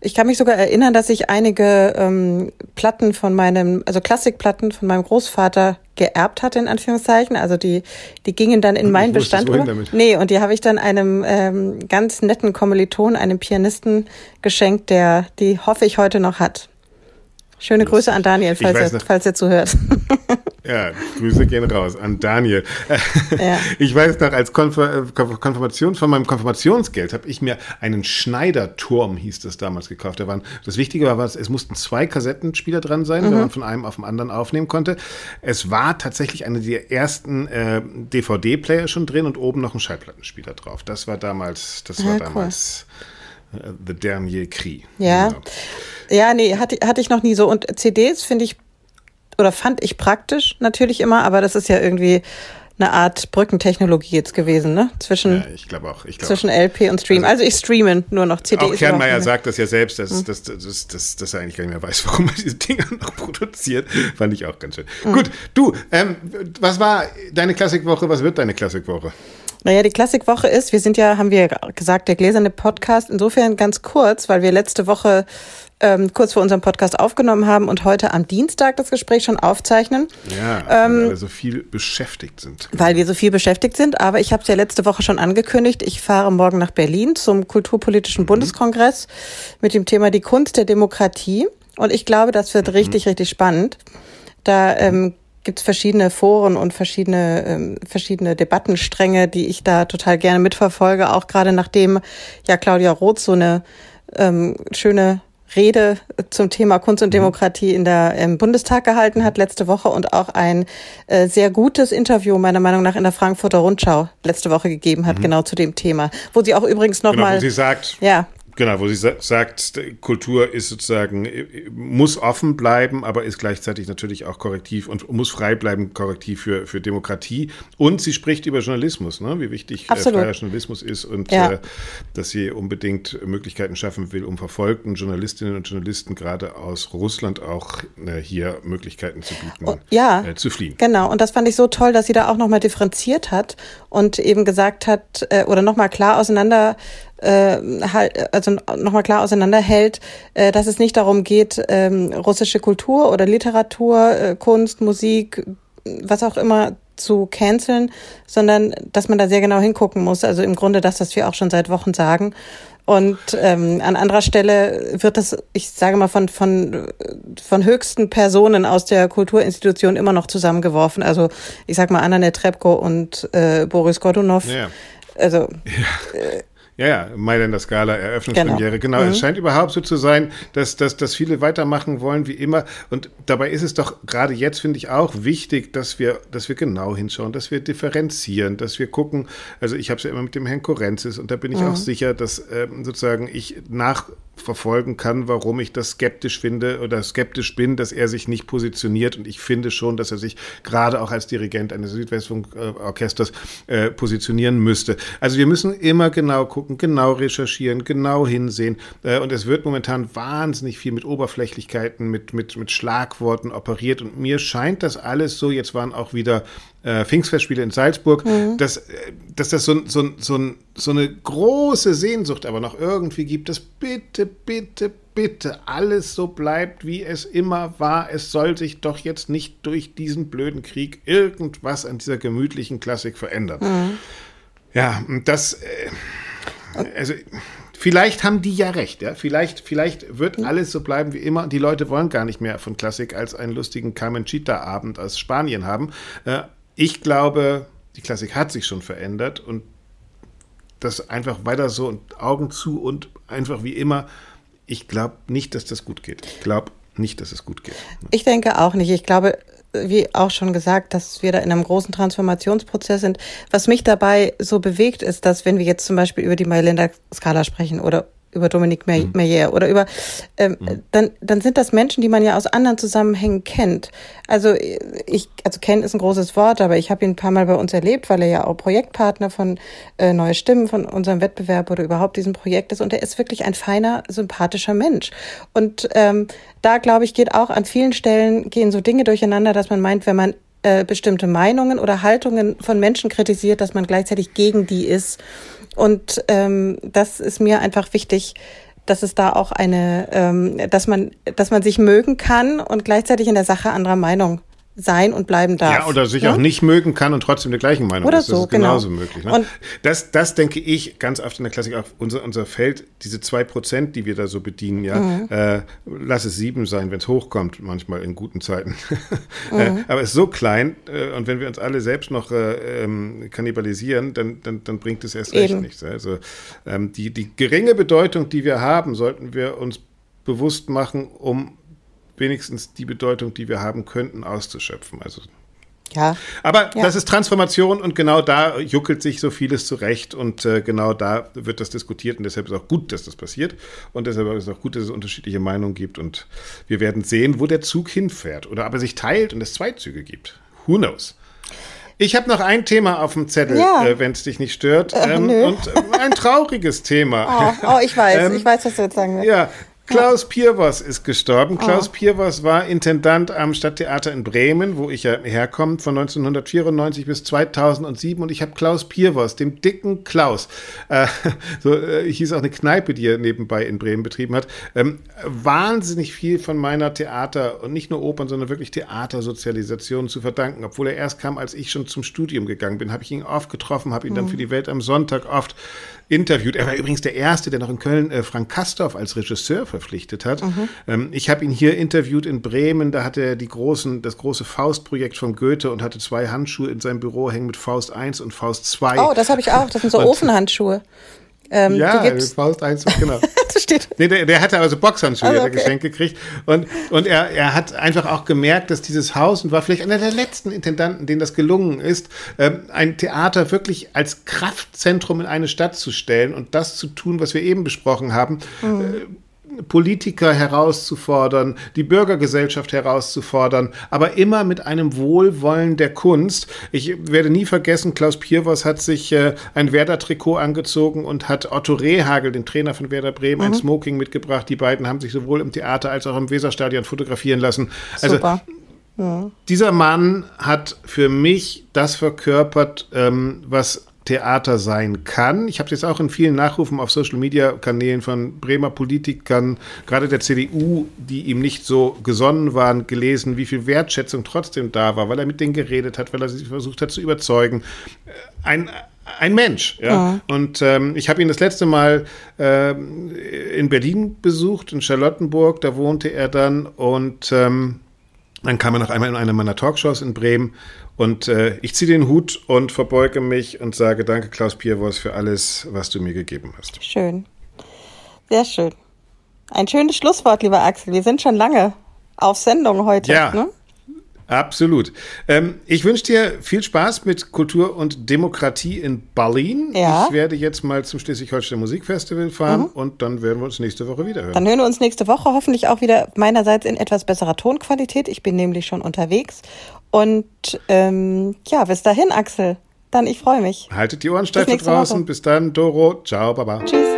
Ich kann mich sogar erinnern, dass ich einige ähm, Platten von meinem, also Klassikplatten von meinem Großvater geerbt hatte, in Anführungszeichen. Also die, die gingen dann in meinen Bestand über. Damit? Nee, und die habe ich dann einem ähm, ganz netten Kommiliton, einem Pianisten geschenkt, der die hoffe ich heute noch hat. Schöne Lustig. Grüße an Daniel, falls, er, falls er zuhört. Ja, Grüße gehen raus an Daniel. Ja. Ich weiß noch, als Konfirmation von meinem Konfirmationsgeld habe ich mir einen Schneiderturm, hieß das damals, gekauft. Da waren, das Wichtige war, es mussten zwei Kassettenspieler dran sein, mhm. wenn man von einem auf den anderen aufnehmen konnte. Es war tatsächlich eine der ersten äh, DVD-Player schon drin und oben noch ein Schallplattenspieler drauf. Das war damals, das war ja, damals cool. äh, The Dernier Cri. Ja. Genau. Ja, nee, hatte, hatte ich noch nie so. Und CDs finde ich oder fand ich praktisch natürlich immer, aber das ist ja irgendwie eine Art Brückentechnologie jetzt gewesen, ne? Zwischen, ja, ich glaube auch. Ich glaub zwischen LP und Stream. Also, also, ich streame nur noch CDs. Auch Kernmeier sagt das ja selbst, dass, mhm. dass, dass, dass, dass er eigentlich gar nicht mehr weiß, warum er diese Dinger noch produziert. Fand ich auch ganz schön. Mhm. Gut, du, ähm, was war deine Klassikwoche? Was wird deine Klassikwoche? Naja, die Klassikwoche ist, wir sind ja, haben wir gesagt, der gläserne Podcast. Insofern ganz kurz, weil wir letzte Woche ähm, kurz vor unserem Podcast aufgenommen haben und heute am Dienstag das Gespräch schon aufzeichnen. Ja, ähm, weil wir so viel beschäftigt sind. Weil wir so viel beschäftigt sind, aber ich habe es ja letzte Woche schon angekündigt, ich fahre morgen nach Berlin zum Kulturpolitischen mhm. Bundeskongress mit dem Thema die Kunst der Demokratie. Und ich glaube, das wird mhm. richtig, richtig spannend. Da ähm, gibt es verschiedene Foren und verschiedene, ähm, verschiedene Debattenstränge, die ich da total gerne mitverfolge, auch gerade nachdem ja Claudia Roth so eine ähm, schöne Rede zum Thema Kunst und mhm. Demokratie in der im Bundestag gehalten hat letzte Woche und auch ein äh, sehr gutes Interview meiner Meinung nach in der Frankfurter Rundschau letzte Woche gegeben hat, mhm. genau zu dem Thema, wo sie auch übrigens noch genau, mal, sie sagt, ja, Genau, wo sie sa sagt, Kultur ist sozusagen, muss offen bleiben, aber ist gleichzeitig natürlich auch korrektiv und muss frei bleiben, korrektiv für, für Demokratie. Und sie spricht über Journalismus, ne? wie wichtig äh, freier Journalismus ist und ja. äh, dass sie unbedingt Möglichkeiten schaffen will, um verfolgten Journalistinnen und Journalisten gerade aus Russland auch äh, hier Möglichkeiten zu bieten, oh, ja, äh, zu fliehen. Genau, und das fand ich so toll, dass sie da auch nochmal differenziert hat und eben gesagt hat äh, oder nochmal klar auseinander äh, halt, also nochmal klar auseinanderhält, äh, dass es nicht darum geht, ähm, russische Kultur oder Literatur, äh, Kunst, Musik, was auch immer zu canceln, sondern dass man da sehr genau hingucken muss. Also im Grunde das, was wir auch schon seit Wochen sagen. Und ähm, an anderer Stelle wird das, ich sage mal, von, von, von höchsten Personen aus der Kulturinstitution immer noch zusammengeworfen. Also ich sag mal Anna Netrebko und äh, Boris Godunov. Ja. Also ja. Äh, ja, ja, Mailänder Skala, Eröffnungspremiere. Genau, genau. Mhm. es scheint überhaupt so zu sein, dass, dass, dass viele weitermachen wollen wie immer. Und dabei ist es doch gerade jetzt, finde ich, auch wichtig, dass wir, dass wir genau hinschauen, dass wir differenzieren, dass wir gucken. Also ich habe es ja immer mit dem Herrn Korenzis und da bin ich mhm. auch sicher, dass ähm, sozusagen ich nachverfolgen kann, warum ich das skeptisch finde oder skeptisch bin, dass er sich nicht positioniert. Und ich finde schon, dass er sich gerade auch als Dirigent eines Südwestfunkorchesters äh, positionieren müsste. Also wir müssen immer genau gucken, gucken, genau recherchieren, genau hinsehen. Äh, und es wird momentan wahnsinnig viel mit Oberflächlichkeiten, mit, mit, mit Schlagworten operiert. Und mir scheint das alles so, jetzt waren auch wieder äh, Pfingstfestspiele in Salzburg, mhm. dass, äh, dass das so, so, so, so eine große Sehnsucht aber noch irgendwie gibt, dass bitte, bitte, bitte alles so bleibt, wie es immer war. Es soll sich doch jetzt nicht durch diesen blöden Krieg irgendwas an dieser gemütlichen Klassik verändern. Mhm. Ja, das. Äh, also vielleicht haben die ja recht, ja. Vielleicht, vielleicht wird alles so bleiben wie immer die Leute wollen gar nicht mehr von Klassik als einen lustigen Carmenchita-Abend aus Spanien haben. Äh, ich glaube, die Klassik hat sich schon verändert und das einfach weiter so und Augen zu und einfach wie immer. Ich glaube nicht, dass das gut geht. Ich glaube nicht, dass es gut geht. Ich denke auch nicht. Ich glaube, wie auch schon gesagt, dass wir da in einem großen Transformationsprozess sind. Was mich dabei so bewegt, ist, dass wenn wir jetzt zum Beispiel über die Mailänder-Skala sprechen oder über Dominique mhm. Meyer oder über, ähm, mhm. dann, dann sind das Menschen, die man ja aus anderen Zusammenhängen kennt. Also ich, also kennen ist ein großes Wort, aber ich habe ihn ein paar Mal bei uns erlebt, weil er ja auch Projektpartner von äh, Neue Stimmen, von unserem Wettbewerb oder überhaupt diesem Projekt ist. Und er ist wirklich ein feiner, sympathischer Mensch. Und ähm, da, glaube ich, geht auch an vielen Stellen, gehen so Dinge durcheinander, dass man meint, wenn man äh, bestimmte Meinungen oder Haltungen von Menschen kritisiert, dass man gleichzeitig gegen die ist. Und ähm, das ist mir einfach wichtig, dass es da auch eine, ähm, dass man, dass man sich mögen kann und gleichzeitig in der Sache anderer Meinung sein und bleiben darf. Ja, oder sich ja? auch nicht mögen kann und trotzdem der gleichen Meinung oder ist. Das so, ist genauso genau. möglich. Ne? Und das, das denke ich ganz oft in der Klassik auch, unser, unser Feld, diese zwei Prozent, die wir da so bedienen, ja, mhm. äh, lass es sieben sein, wenn es hochkommt, manchmal in guten Zeiten. Äh, mhm. aber es ist so klein äh, und wenn wir uns alle selbst noch äh, ähm, kannibalisieren, dann, dann, dann bringt es erst Eben. recht nichts. Also ähm, die, die geringe Bedeutung, die wir haben, sollten wir uns bewusst machen, um wenigstens die Bedeutung, die wir haben könnten, auszuschöpfen. Also ja. Aber ja. das ist Transformation und genau da juckelt sich so vieles zurecht und äh, genau da wird das diskutiert und deshalb ist auch gut, dass das passiert und deshalb ist es auch gut, dass es unterschiedliche Meinungen gibt und wir werden sehen, wo der Zug hinfährt oder aber sich teilt und es zwei Züge gibt. Who knows? Ich habe noch ein Thema auf dem Zettel, ja. äh, wenn es dich nicht stört. Äh, ähm, und ein trauriges Thema. Oh, oh ich weiß, ähm, ich weiß, was du jetzt sagen willst. Ja, Klaus Pierwas ist gestorben. Klaus oh. Pierwas war Intendant am Stadttheater in Bremen, wo ich ja herkomme, von 1994 bis 2007. Und ich habe Klaus Pierwas, dem dicken Klaus, äh, so äh, hieß auch eine Kneipe, die er nebenbei in Bremen betrieben hat, ähm, wahnsinnig viel von meiner Theater und nicht nur Opern, sondern wirklich Theatersozialisation zu verdanken. Obwohl er erst kam, als ich schon zum Studium gegangen bin, habe ich ihn oft getroffen, habe ihn mhm. dann für die Welt am Sonntag oft interviewt. Er war übrigens der Erste, der noch in Köln äh, Frank Kastorf als Regisseur verpflichtet hat. Mhm. Ähm, ich habe ihn hier interviewt in Bremen. Da hatte er die großen, das große Faustprojekt von Goethe und hatte zwei Handschuhe in seinem Büro hängen mit Faust 1 und Faust 2. Oh, das habe ich auch. Das sind so und, Ofenhandschuhe. Ähm, ja, du gibst, Faust 1, genau. das steht. Nee, der, der hatte also Boxhandschuhe Also, okay. geschenkt gekriegt. Und, und er, er hat einfach auch gemerkt, dass dieses Haus und war vielleicht einer der letzten Intendanten, denen das gelungen ist, ähm, ein Theater wirklich als Kraftzentrum in eine Stadt zu stellen und das zu tun, was wir eben besprochen haben. Äh, Politiker herauszufordern, die Bürgergesellschaft herauszufordern, aber immer mit einem Wohlwollen der Kunst. Ich werde nie vergessen, Klaus Pierwas hat sich äh, ein Werder-Trikot angezogen und hat Otto Rehagel, den Trainer von Werder Bremen, ein Smoking mitgebracht. Die beiden haben sich sowohl im Theater als auch im Weserstadion fotografieren lassen. Also Super. dieser Mann hat für mich das verkörpert, ähm, was Theater sein kann. Ich habe es jetzt auch in vielen Nachrufen auf Social-Media-Kanälen von Bremer Politikern, gerade der CDU, die ihm nicht so gesonnen waren, gelesen, wie viel Wertschätzung trotzdem da war, weil er mit denen geredet hat, weil er sie versucht hat zu überzeugen. Äh, Ein ein Mensch, ja. Und ähm, ich habe ihn das letzte Mal ähm, in Berlin besucht, in Charlottenburg, da wohnte er dann und ähm, dann kam er noch einmal in eine meiner Talkshows in Bremen und äh, ich ziehe den Hut und verbeuge mich und sage Danke, Klaus Pierwos, für alles, was du mir gegeben hast. Schön. Sehr schön. Ein schönes Schlusswort, lieber Axel. Wir sind schon lange auf Sendung heute. Ja. Ne? Absolut. Ähm, ich wünsche dir viel Spaß mit Kultur und Demokratie in Berlin. Ja. Ich werde jetzt mal zum Schleswig-Holstein Musikfestival fahren und dann werden wir uns nächste Woche wieder hören. Dann hören wir uns nächste Woche hoffentlich auch wieder meinerseits in etwas besserer Tonqualität. Ich bin nämlich schon unterwegs. Und ähm, ja, bis dahin, Axel. Dann, ich freue mich. Haltet die Ohren steif da draußen. Woche. Bis dann, Doro. Ciao, Baba. Tschüss.